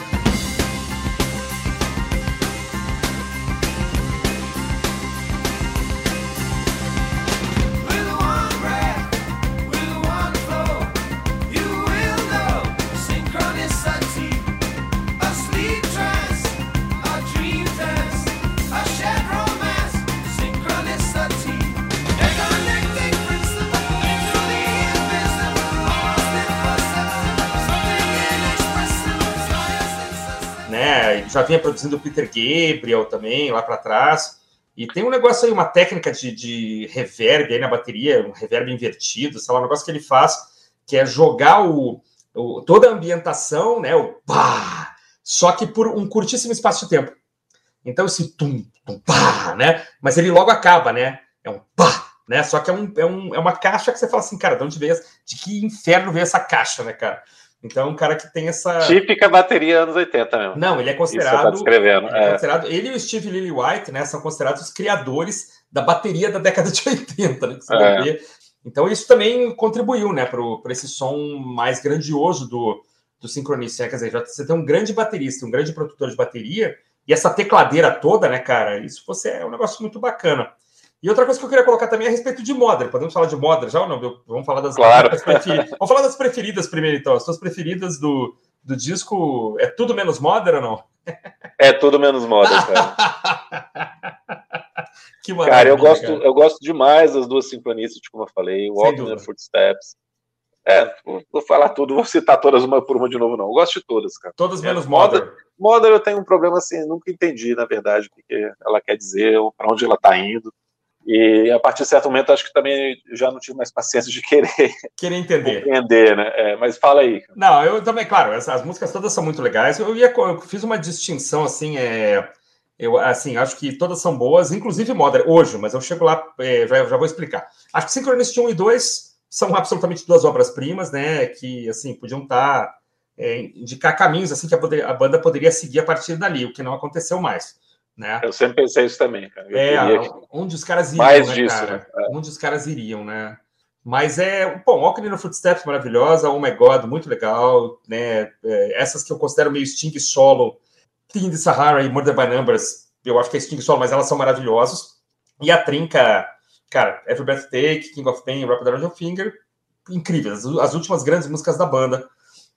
Vinha produzindo o Peter Gabriel também, lá para trás. E tem um negócio aí, uma técnica de, de reverb aí na bateria, um reverb invertido, sei lá, um negócio que ele faz, que é jogar o, o toda a ambientação, né, o pá, só que por um curtíssimo espaço de tempo. Então esse tum, tum, pá, né, mas ele logo acaba, né, é um pá, né, só que é, um, é, um, é uma caixa que você fala assim, cara, de onde veio, de que inferno veio essa caixa, né, cara? Então, é um cara que tem essa. Típica bateria anos 80 mesmo. Não, ele é considerado. Tá descrevendo. Ele, é. é. considerado, ele e o Steve Lillywhite né, são considerados os criadores da bateria da década de 80, né? É. Então, isso também contribuiu né, para esse som mais grandioso do, do Synchronicity. Né? Quer dizer, você tem um grande baterista, um grande produtor de bateria, e essa tecladeira toda, né, cara? Isso você é um negócio muito bacana. E outra coisa que eu queria colocar também é a respeito de Modern. Podemos falar de Modern já ou não? Vamos falar das claro. preferidas. Vamos falar das preferidas primeiro, então. As suas preferidas do, do disco é tudo menos Modern ou não? É tudo menos Modern, cara. que maravilha, cara, eu gosto, cara. eu gosto demais das duas sincronistas, como eu falei, Walking and Footsteps. É, vou falar tudo, vou citar todas uma por uma de novo, não. Eu gosto de todas, cara. Todas é, menos é, Modern. Modern eu tenho um problema assim, nunca entendi, na verdade, o que ela quer dizer, para onde ela está indo. E a partir de certo momento, acho que também já não tive mais paciência de querer, querer entender. Compreender, né? É, mas fala aí. Não, eu também, claro, as, as, músicas todas são muito legais. Eu, ia, eu fiz uma distinção assim, é, eu assim, acho que todas são boas, inclusive Modern, hoje, mas eu chego lá, é, já, já vou explicar. Acho que Synchronicity 1 e 2 são absolutamente duas obras-primas, né? Que assim, podiam estar. Tá, é, indicar caminhos assim que a, poder, a banda poderia seguir a partir dali, o que não aconteceu mais. Né? Eu sempre pensei isso também, cara. Eu é, onde os caras iriam, Mais né, disso, cara? Né? Onde os caras iriam, né? Mas é, bom, Walking no Footsteps maravilhosa, Oh My God, muito legal, né? É, essas que eu considero meio Sting solo, King the Sahara e Murder by Numbers, eu acho que é Sting solo, mas elas são maravilhosas. E a trinca, cara, Every Breath Take, King of Pain, Rapid Around Your Finger, incríveis. As, as últimas grandes músicas da banda,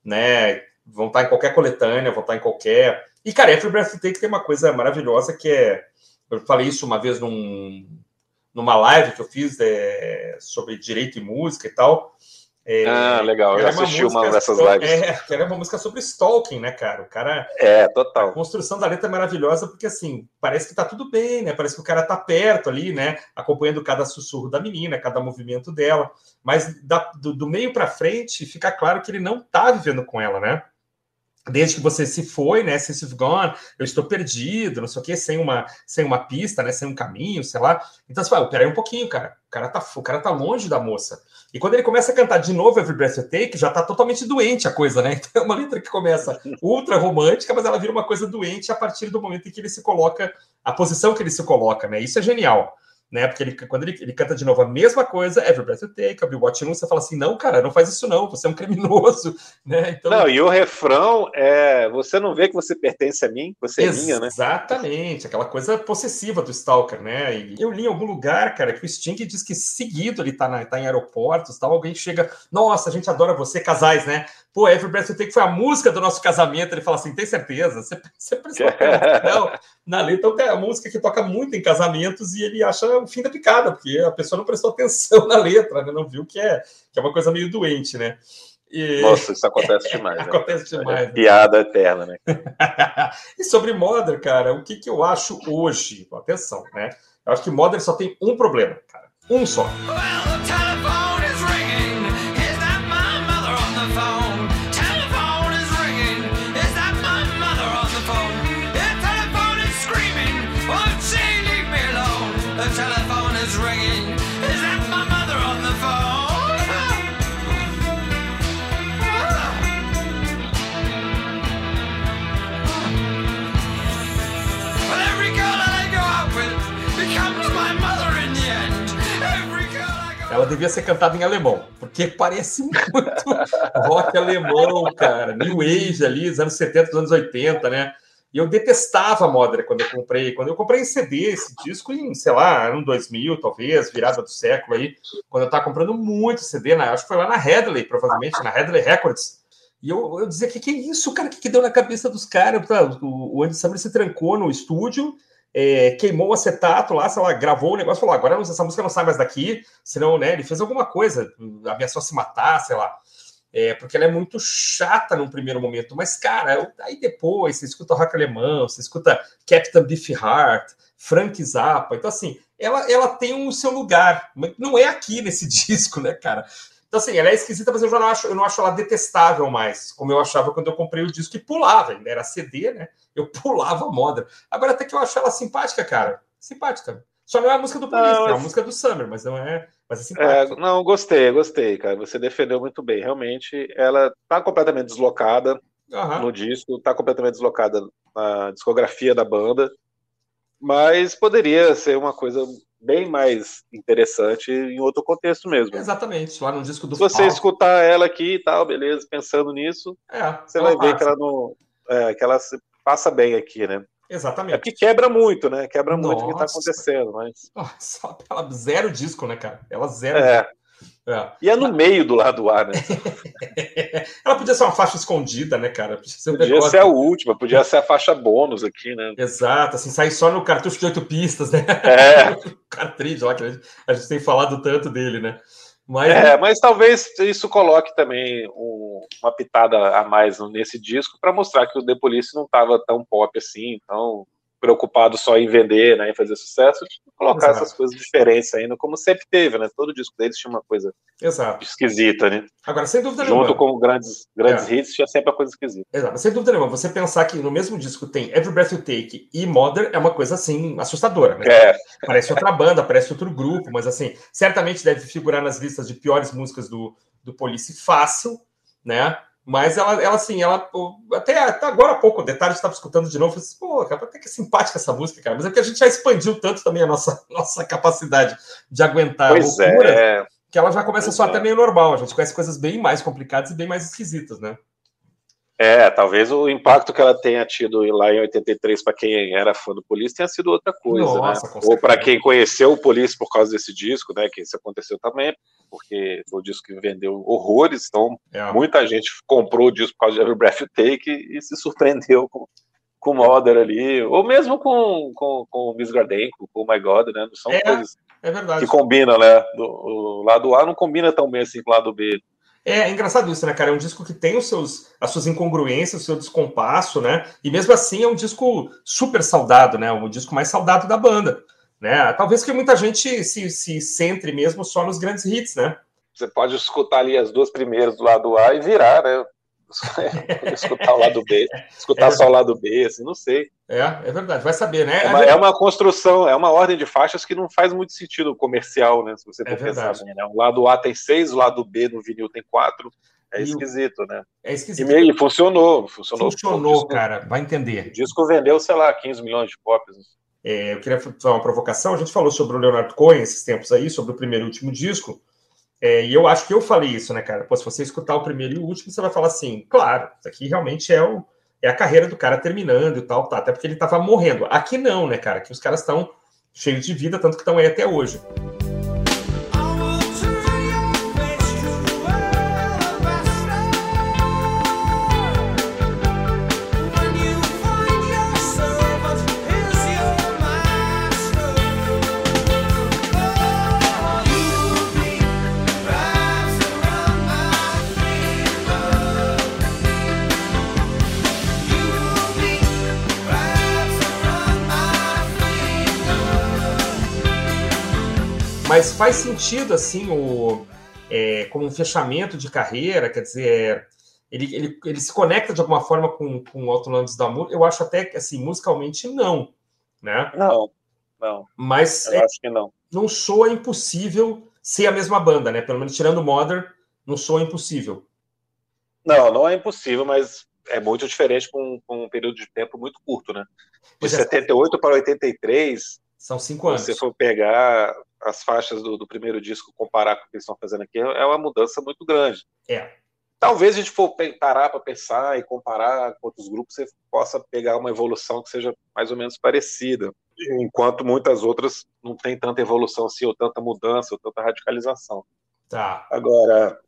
né? Vão estar em qualquer coletânea, vão estar em qualquer e, cara, Every Breath Take tem uma coisa maravilhosa que é. Eu falei isso uma vez num, numa live que eu fiz é, sobre direito e música e tal. É, ah, legal. Eu assisti uma, uma dessas lives. É, que era uma música sobre stalking, né, cara? O cara. É, total. A construção da letra é maravilhosa, porque assim, parece que tá tudo bem, né? Parece que o cara tá perto ali, né? Acompanhando cada sussurro da menina, cada movimento dela. Mas da, do, do meio para frente, fica claro que ele não tá vivendo com ela, né? Desde que você se foi, né? Since you've gone, eu estou perdido, não sei o quê, sem uma, sem uma pista, né? Sem um caminho, sei lá. Então você fala, peraí um pouquinho, cara. O cara, tá, o cara tá longe da moça. E quando ele começa a cantar de novo Every Breath You Take, já tá totalmente doente a coisa, né? Então é uma letra que começa ultra romântica, mas ela vira uma coisa doente a partir do momento em que ele se coloca, a posição que ele se coloca, né? Isso é genial né? Porque ele, quando ele, ele canta de novo a mesma coisa, Every Breath You Take, I'll Be Watching você fala assim, não, cara, não faz isso não, você é um criminoso, né? Então... Não, e o refrão é, você não vê que você pertence a mim, você é minha, né? Exatamente, aquela coisa possessiva do Stalker, né? E eu li em algum lugar, cara, que o Sting diz que seguido ele tá, na, tá em aeroportos, tal, alguém chega, nossa, a gente adora você, casais, né? Pô, Every Breath You Take foi a música do nosso casamento. Ele fala assim: tem certeza? Você, você prestou atenção na letra. Então tem a música que toca muito em casamentos e ele acha o fim da picada, porque a pessoa não prestou atenção na letra, né? não viu que é, que é uma coisa meio doente, né? E... Nossa, isso acontece demais. Né? acontece demais. É né? Piada eterna, né? e sobre Modern, cara, o que, que eu acho hoje? Atenção, né? Eu acho que Modern só tem um problema, cara. Um só. Well, devia ser cantada em alemão, porque parece muito rock alemão, cara. New Age ali, dos anos 70, dos anos 80, né? E eu detestava a Modern quando eu comprei. Quando eu comprei em CD esse disco, em, sei lá, ano 2000, talvez, virada do século aí, quando eu tava comprando muito CD, acho que foi lá na Headley, provavelmente, na Headley Records. E eu, eu dizia: que que é isso, cara? O que, que deu na cabeça dos caras? O, o Andy Samberg se trancou no estúdio, é, queimou o acetato lá, sei lá, gravou o negócio, falou: agora essa música não sai mais daqui, senão, né, ele fez alguma coisa, ameaçou se matar, sei lá. É, porque ela é muito chata num primeiro momento, mas, cara, aí depois você escuta rock alemão, você escuta Captain Beefheart, Frank Zappa, então, assim, ela, ela tem o seu lugar, mas não é aqui nesse disco, né, cara? Então, assim, ela é esquisita, mas eu já não acho, eu não acho ela detestável mais, como eu achava quando eu comprei o disco e pulava, ainda era CD, né? Eu pulava a moda. Agora até que eu acho ela simpática, cara. Simpática. Só não é a música do Police, é a música do Summer, mas não é. Mas é simpática. É, não, gostei, gostei, cara. Você defendeu muito bem. Realmente, ela tá completamente deslocada uhum. no disco, tá completamente deslocada na discografia da banda, mas poderia ser uma coisa bem mais interessante em outro contexto mesmo. Exatamente, lá no disco do Se você palco. escutar ela aqui e tal, beleza, pensando nisso, é, você vai ver que ela não. É, que ela passa bem aqui, né? Exatamente. É porque quebra muito, né? Quebra Nossa. muito o que está acontecendo, mas. Nossa, ela zero disco, né, cara? Ela zero. É. É. E é no meio do lado A, né? Ela podia ser uma faixa escondida, né, cara? Podia ser, um podia ser a última, podia ser a faixa bônus aqui, né? Exato, assim, sair só no cartucho de oito pistas, né? É. o cartridge lá, que a gente, a gente, tem falado tanto dele, né? Mas... É, mas talvez isso coloque também um, uma pitada a mais nesse disco para mostrar que o The Police não estava tão pop assim, tão preocupado só em vender, né, em fazer sucesso, colocar Exato. essas coisas diferentes ainda, como sempre teve, né? Todo disco deles tinha uma coisa Exato. esquisita, né? Agora, sem dúvida Junto nenhuma. Junto com grandes, grandes é. hits, tinha sempre a coisa esquisita. Exato, sem dúvida nenhuma. Você pensar que no mesmo disco tem Every Breath You Take e Mother é uma coisa, assim, assustadora, né? É. Parece outra banda, parece outro grupo, mas, assim, certamente deve figurar nas listas de piores músicas do, do Police fácil, né? Mas ela, ela assim, ela até, até agora há pouco, o detalhe estava escutando de novo, falei assim, pô, cara, até que simpática essa música, cara. Mas é que a gente já expandiu tanto também a nossa, nossa capacidade de aguentar pois loucura, é. que ela já começa pois só é. até meio normal. A gente conhece coisas bem mais complicadas e bem mais esquisitas, né? É, talvez o impacto que ela tenha tido lá em 83 para quem era fã do Police tenha sido outra coisa, né? Nossa, né? Ou para quem conheceu o Police por causa desse disco, né? Que isso aconteceu também, porque foi o disco que vendeu horrores, então é. muita gente comprou o disco por causa de Every Breath You Take e, e se surpreendeu com, com o Mother ali, ou mesmo com, com, com o Miss Gardenko, com o My God, né? Não são é, coisas é que combinam, né? Do, o lado A não combina tão bem assim com o lado B. É, é engraçado isso, né, cara? É um disco que tem os seus, as suas incongruências, o seu descompasso, né? E mesmo assim é um disco super saudado, né? O disco mais saudado da banda. Né? Talvez que muita gente se, se centre mesmo só nos grandes hits, né? Você pode escutar ali as duas primeiras do lado A e virar, né? Escutar o lado B, escutar é só o lado B, assim, não sei. É, é verdade, vai saber, né? É uma, é uma, construção, é uma ordem de faixas que não faz muito sentido comercial, né? Se você for é pensar bem, né? O lado A tem seis, o lado B no vinil tem quatro. É esquisito, né? É esquisito. E, e funcionou, funcionou. Funcionou, disco, cara, vai entender. O disco vendeu, sei lá, 15 milhões de cópias. É, eu queria fazer uma provocação. A gente falou sobre o Leonard Cohen esses tempos aí, sobre o primeiro e último disco. É, e eu acho que eu falei isso, né, cara? Pô, se você escutar o primeiro e o último, você vai falar assim, claro, isso aqui realmente é, o, é a carreira do cara terminando e tal, tá, até porque ele tava morrendo. Aqui não, né, cara? Que os caras estão cheios de vida, tanto que estão aí até hoje. Mas faz sentido, assim, o, é, como um fechamento de carreira, quer dizer, ele, ele, ele se conecta de alguma forma com, com o Alto Landes da Amor. Eu acho até que, assim, musicalmente, não. Né? Não, não. Mas é, acho que não. Não soa impossível ser a mesma banda, né? Pelo menos tirando o Modern, não soa impossível. Não, não é impossível, mas é muito diferente com, com um período de tempo muito curto, né? De 78 é. para 83. São cinco anos. Se você for pegar, as faixas do, do, primeiro disco, comparar com o que eles estão fazendo aqui, é uma mudança muito grande. É. Talvez a gente for parar para pensar e comparar com outros grupos, você possa pegar uma evolução que seja mais ou menos parecida, enquanto muitas outras não tem tanta evolução assim, ou tanta mudança, ou tanta radicalização. Tá. Agora,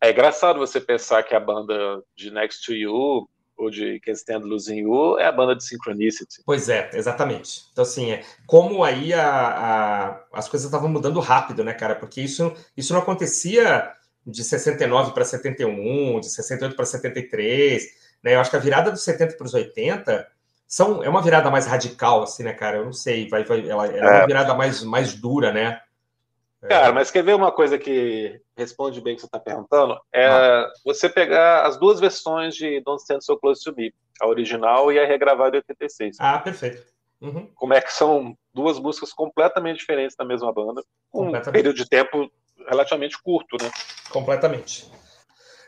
é engraçado você pensar que a banda de Next to You ou de Can't Stand Losing You é a banda de Synchronicity. Pois é, exatamente. Então, assim, é, como aí a, a, as coisas estavam mudando rápido, né, cara? Porque isso, isso não acontecia de 69 para 71, de 68 para 73, né? Eu acho que a virada dos 70 para os 80 são, é uma virada mais radical, assim, né, cara? Eu não sei, vai, vai, ela, ela é. é uma virada mais, mais dura, né? Cara, mas quer ver uma coisa que responde bem o que você está perguntando? É ah. você pegar as duas versões de Don't Stand So Close to Me, a original e a regravada de 86. Ah, perfeito. Uhum. Como é que são duas músicas completamente diferentes da mesma banda, com um período de tempo relativamente curto, né? Completamente.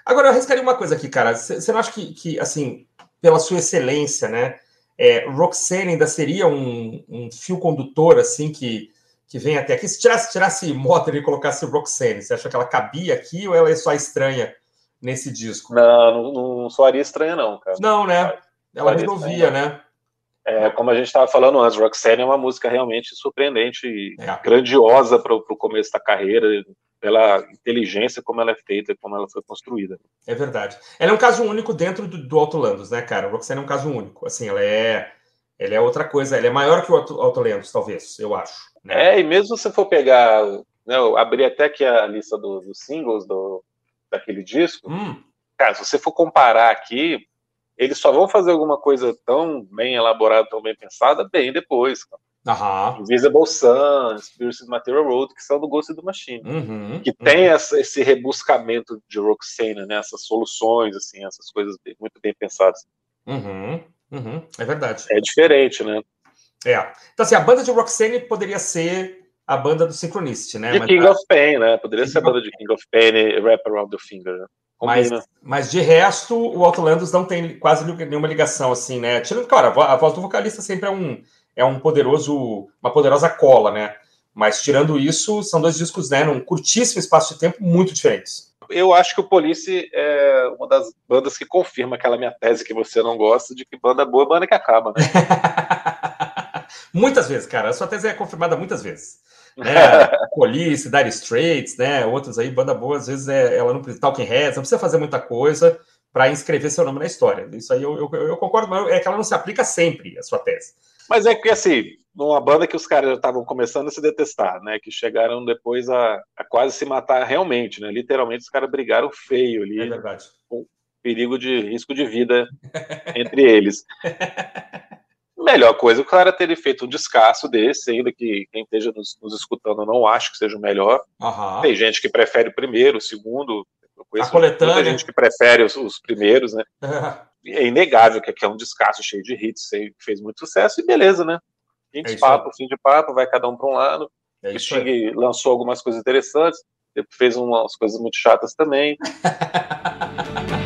Agora, eu arriscaria uma coisa aqui, cara. Você não acha que, que, assim, pela sua excelência, né, é, Roxanne ainda seria um, um fio condutor, assim, que que vem até aqui. Se tirasse, tirasse Motor e colocasse Roxanne, você acha que ela cabia aqui ou ela é só estranha nesse disco? Não, não, não soaria estranha, não, cara. Não, né? Ela resolvia, né? É, como a gente estava falando antes, Roxanne é uma música realmente surpreendente e é. grandiosa para o começo da carreira, pela inteligência como ela é feita, como ela foi construída. É verdade. Ela é um caso único dentro do, do Alto Landos, né, cara? Roxanne é um caso único. Assim, ela é, ela é outra coisa. Ela é maior que o Alto Landos, talvez, eu acho. Né? É, e mesmo se for pegar, né, eu abri até aqui a lista do, dos singles do, daquele disco, hum. cara, se você for comparar aqui, eles só vão fazer alguma coisa tão bem elaborada, tão bem pensada, bem depois. Aham. Invisible Sun, Spirits Material Road, que são do Ghost do Machine. Uhum, que uhum. tem essa, esse rebuscamento de Roxana, né? Essas soluções, assim, essas coisas bem, muito bem pensadas. Uhum, uhum, é verdade. É diferente, né? É. Então, assim, a banda de Roxanne poderia ser a banda do Synchronicity, né? De mas, King of Pain, né? Poderia King ser a banda de King of Pain e Wrap Around the Finger. Né? Mas, mas de resto, o Outlandos não tem quase nenhuma ligação, assim, né? Tirando, claro, a voz do vocalista sempre é um, é um poderoso, uma poderosa cola, né? Mas tirando isso, são dois discos, né, num curtíssimo espaço de tempo, muito diferentes. Eu acho que o Police é uma das bandas que confirma aquela minha tese que você não gosta, de que banda boa é banda que acaba, né? Muitas vezes, cara. A sua tese é confirmada muitas vezes. Né? Police, Dire Straits, né? Outros aí, banda boa, às vezes é, ela não precisa, Talking Heads, não precisa fazer muita coisa para inscrever seu nome na história. Isso aí eu, eu, eu, concordo, mas é que ela não se aplica sempre, a sua tese. Mas é que, assim, numa banda que os caras já estavam começando a se detestar, né? Que chegaram depois a, a quase se matar realmente, né? Literalmente, os caras brigaram feio ali. É verdade. Com perigo de risco de vida entre eles. melhor coisa, o cara teria feito um descasso desse, ainda que quem esteja nos, nos escutando não acho que seja o melhor. Uhum. Tem gente que prefere o primeiro, o segundo. Conheço muita gente que prefere os, os primeiros, né? É inegável que aqui é um descasso cheio de hits, fez muito sucesso e beleza, né? Fim de é papo, fim de papo, vai cada um para um lado. É o Sting lançou algumas coisas interessantes, fez umas coisas muito chatas também.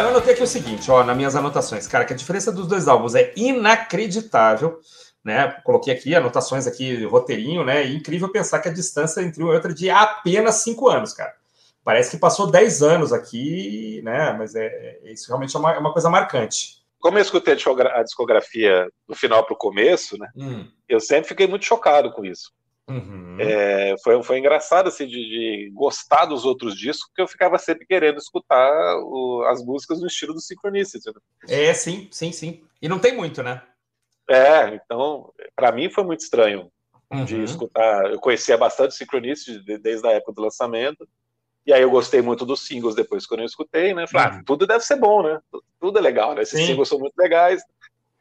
Eu anotei aqui o seguinte, ó, nas minhas anotações, cara, que a diferença dos dois álbuns é inacreditável, né? Coloquei aqui anotações aqui, roteirinho, né? E incrível pensar que a distância entre uma e outra é de apenas cinco anos, cara. Parece que passou 10 anos aqui, né? Mas é, é isso realmente é uma, é uma coisa marcante como eu escutei a discografia do final para o começo, né? Hum. Eu sempre fiquei muito chocado com isso. Uhum. É, foi, foi engraçado assim, de, de, gostar dos outros discos, porque eu ficava sempre querendo escutar o, as músicas no estilo do Synchronicity. Né? É, sim, sim, sim. E não tem muito, né? É, então, para mim foi muito estranho uhum. de escutar. Eu conhecia bastante Synchronicity desde a época do lançamento, e aí eu gostei muito dos singles depois quando eu escutei, né? Falei, ah, uhum. ah, tudo deve ser bom, né? Tudo é legal, né? Esses sim. singles são muito legais.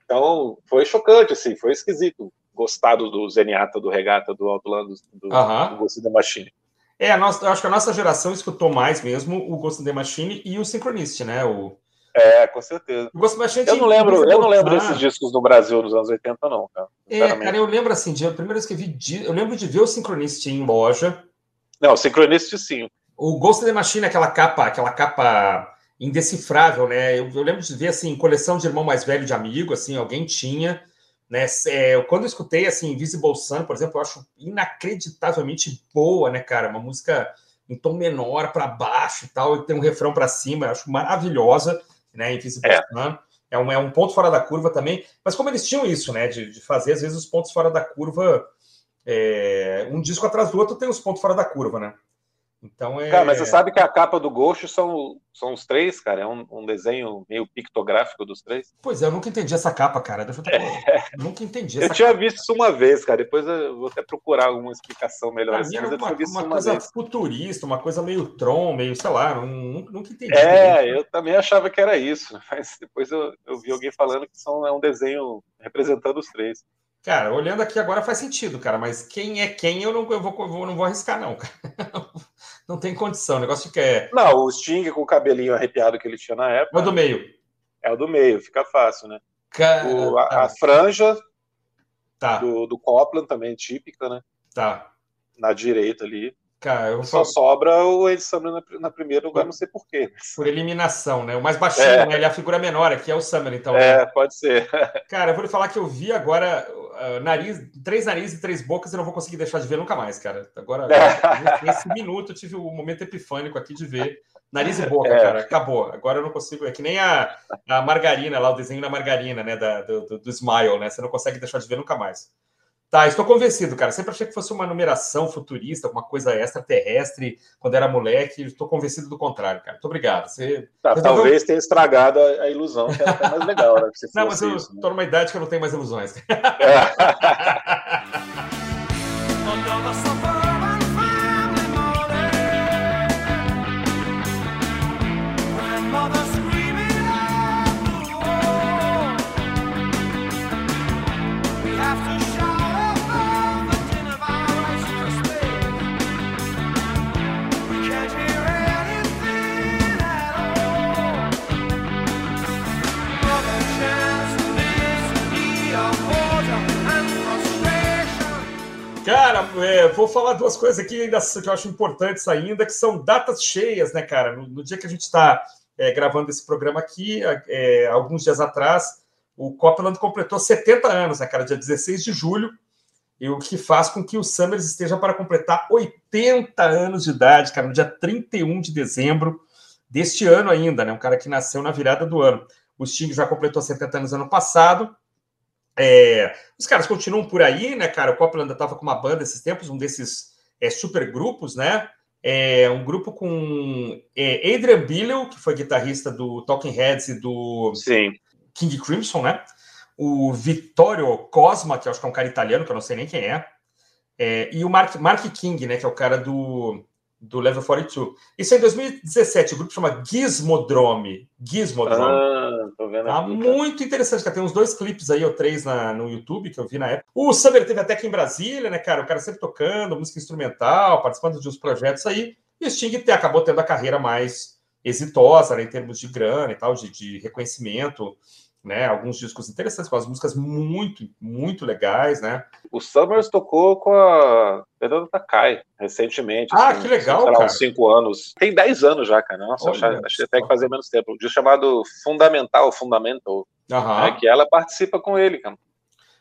Então, foi chocante, assim, foi esquisito gostado do Zenyatta, do Regata, do Outland, do, do Ghost in the Machine. É, a nossa, eu acho que a nossa geração escutou mais mesmo o Ghost in the Machine e o Synchronist, né? O, é, com certeza. O Ghost in the Machine eu não lembro, eu não lembro desses discos no Brasil nos anos 80, não, cara. É, cara, eu lembro assim, de, a primeira vez que eu vi, eu lembro de ver o Synchronist em loja. Não, o Synchronist sim. O Ghost in the Machine, aquela capa, aquela capa indecifrável, né? Eu, eu lembro de ver assim, coleção de irmão mais velho de amigo, assim, alguém tinha. Né? É, quando eu escutei assim, Invisible Sun, por exemplo, eu acho inacreditavelmente boa, né, cara? Uma música em tom menor para baixo e tal, e tem um refrão para cima, eu acho maravilhosa, né? Invisible é. Sun. É um, é um ponto fora da curva também, mas como eles tinham isso, né? De, de fazer, às vezes, os pontos fora da curva, é, um disco atrás do outro tem os pontos fora da curva, né? Então é. Cara, mas você sabe que a capa do Ghost são, são os três, cara? É um, um desenho meio pictográfico dos três. Pois é, eu nunca entendi essa capa, cara. Deixa eu ter... é. Nunca entendi Eu tinha visto isso uma vez, cara. Depois eu vou até procurar alguma explicação melhor. Assim, mas uma, uma, uma coisa vez. futurista, uma coisa meio Tron, meio, sei lá, nunca, nunca entendi. É, eu também achava que era isso. Mas depois eu, eu vi alguém falando que são, é um desenho representando os três. Cara, olhando aqui agora faz sentido, cara, mas quem é quem eu não, eu vou, eu não vou arriscar, não, cara. Não tem condição, o negócio que é. Não, o Sting com o cabelinho arrepiado que ele tinha na época. É o do meio. É o do meio, fica fácil, né? Cara... O, a, a, franja tá. do, do Copland também típica, né? Tá. Na direita ali. Cara, eu Só sobra o Ed Summer na, na primeira lugar, não sei porquê. Por eliminação, né? O mais baixinho, é. né? Ele é a figura menor, aqui é o Summer, então. É, né? pode ser. Cara, eu vou lhe falar que eu vi agora uh, nariz, três narizes e três bocas, eu não vou conseguir deixar de ver nunca mais, cara. Agora, nesse minuto, eu tive o um momento epifânico aqui de ver nariz e boca, é. cara. Acabou. Agora eu não consigo. É que nem a, a margarina lá, o desenho da margarina, né? Da, do, do, do Smile, né? Você não consegue deixar de ver nunca mais. Tá, estou convencido, cara. Sempre achei que fosse uma numeração futurista, alguma coisa extraterrestre quando era moleque. Estou convencido do contrário, cara. Muito obrigado. Você tá, Talvez tenha estragado a, ilusão, que era mais legal, né? não, mas eu estou né? numa idade que eu não tenho mais ilusões. Cara, é, vou falar duas coisas aqui ainda que eu acho importantes ainda, que são datas cheias, né, cara? No, no dia que a gente está é, gravando esse programa aqui, é, alguns dias atrás, o Copland completou 70 anos, né, cara? Dia 16 de julho, e o que faz com que o Summers esteja para completar 80 anos de idade, cara, no dia 31 de dezembro deste ano ainda, né? Um cara que nasceu na virada do ano. O Sting já completou 70 anos ano passado, é, os caras continuam por aí, né, cara? O Copland estava com uma banda esses tempos, um desses é, super grupos, né? É, um grupo com é, Adrian Billel, que foi guitarrista do Talking Heads e do Sim. King Crimson, né? O Vittorio Cosma, que eu acho que é um cara italiano, que eu não sei nem quem é. é e o Mark, Mark King, né? Que é o cara do do Level 42. Isso é em 2017, o grupo chama Gizmodrome. Gizmodrome. Ah, tô vendo tá aqui, muito interessante, cara. Tem uns dois clipes aí, ou três na, no YouTube, que eu vi na época. O Summer teve até aqui em Brasília, né, cara? O cara sempre tocando, música instrumental, participando de uns projetos aí. E o Sting acabou tendo a carreira mais exitosa, né, em termos de grana e tal, de, de reconhecimento né? Alguns discos interessantes, com as músicas muito, muito legais, né? O Summers tocou com a Fernanda Takai recentemente. Ah, assim, que legal, cara. Uns cinco anos. Tem dez anos já, cara. Nossa, Olha, achei, achei até que fazia menos tempo. Um disco chamado Fundamental, Fundamental, né, que ela participa com ele, cara.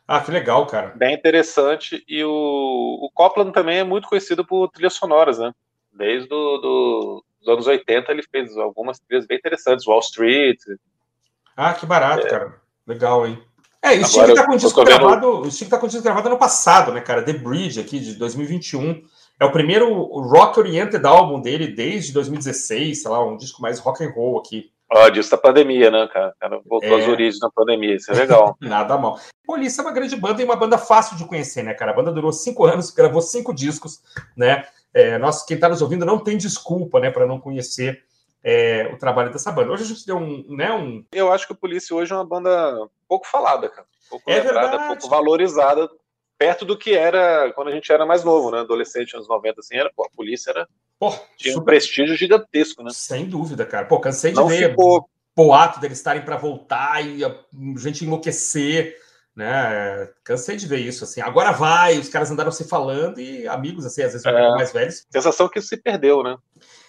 Ah, que legal, cara. Bem interessante. E o, o Copland também é muito conhecido por trilhas sonoras, né? Desde do, do, os anos 80 ele fez algumas trilhas bem interessantes, Wall Street, ah, que barato, é. cara. Legal, hein? É, o Sting tá com o disco gravado, o Sting tá com disco gravado ano passado, né, cara? The Bridge aqui de 2021. É o primeiro rock oriented álbum dele desde 2016, sei lá, um disco mais rock and roll aqui. Ó, oh, disso da pandemia, né, cara? O cara voltou é... às origens da pandemia, isso é legal. Nada mal. Polícia é uma grande banda e uma banda fácil de conhecer, né, cara? A banda durou cinco anos, gravou cinco discos, né? É, nós, quem tá nos ouvindo não tem desculpa, né, para não conhecer é, o trabalho dessa banda. Hoje a gente deu um, né, um. Eu acho que o Polícia hoje é uma banda pouco falada, cara. Pouco é lembrada, verdade. pouco valorizada perto do que era quando a gente era mais novo, né? Adolescente, anos 90, assim, era, pô, a polícia era. Pô, tinha super... um prestígio gigantesco, né? Sem dúvida, cara. Pô, cansei de Não ver ficou... boato deles estarem para voltar e a gente enlouquecer, né? Cansei de ver isso, assim. Agora vai, os caras andaram se falando e amigos, assim, às vezes é... mais velhos. Sensação que isso se perdeu, né?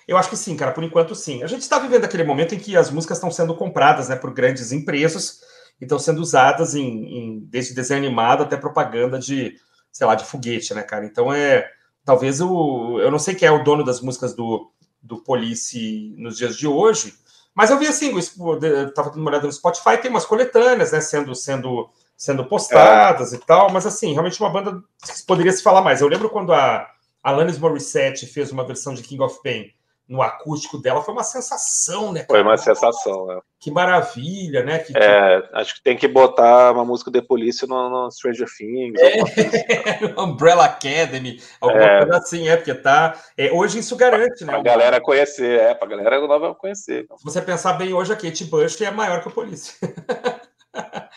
Eu acho que sim, cara, por enquanto sim. A gente está vivendo aquele momento em que as músicas estão sendo compradas né, por grandes empresas e estão sendo usadas em, em, desde desenho animado até propaganda de, sei lá, de foguete, né, cara? Então é. Talvez o. Eu não sei quem é o dono das músicas do, do Police nos dias de hoje, mas eu vi assim, eu tava dando uma olhada no Spotify, tem umas coletâneas, né, sendo, sendo, sendo postadas é. e tal, mas assim, realmente uma banda que poderia se falar mais. Eu lembro quando a Alanis Morissette fez uma versão de King of Pain no acústico dela foi uma sensação, né? Cara? Foi uma sensação, né? Que maravilha, né? Que, é, que... acho que tem que botar uma música de polícia no, no Stranger Things. É, assim. Umbrella Academy, alguma é. coisa assim, é, porque tá. É, hoje isso garante, né? Pra galera conhecer, é, pra galera nova conhecer. Se você pensar bem, hoje a Kate Bush é maior que a polícia.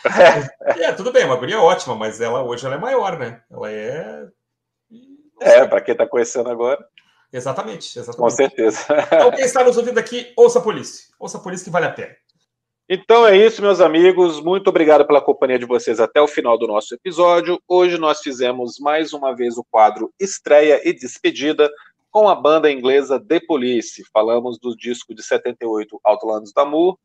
É. é, tudo bem, uma guria ótima, mas ela hoje ela é maior, né? Ela é. É, para quem está conhecendo agora. Exatamente, exatamente. Com certeza. Então, quem está nos ouvindo aqui, ouça a polícia. Ouça a polícia que vale a pena. Então é isso, meus amigos. Muito obrigado pela companhia de vocês até o final do nosso episódio. Hoje nós fizemos mais uma vez o quadro Estreia e Despedida com a banda inglesa The Police. Falamos do disco de 78 Outlands da Moore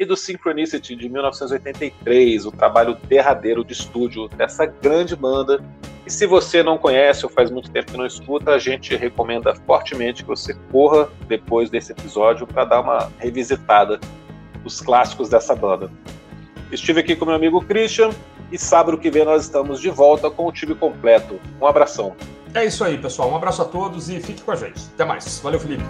e do Synchronicity de 1983, o trabalho derradeiro de estúdio dessa grande banda. E se você não conhece ou faz muito tempo que não escuta, a gente recomenda fortemente que você corra depois desse episódio para dar uma revisitada dos clássicos dessa banda. Estive aqui com meu amigo Christian e sábado que vem nós estamos de volta com o time completo. Um abração. É isso aí, pessoal. Um abraço a todos e fique com a gente. Até mais. Valeu, Felipe.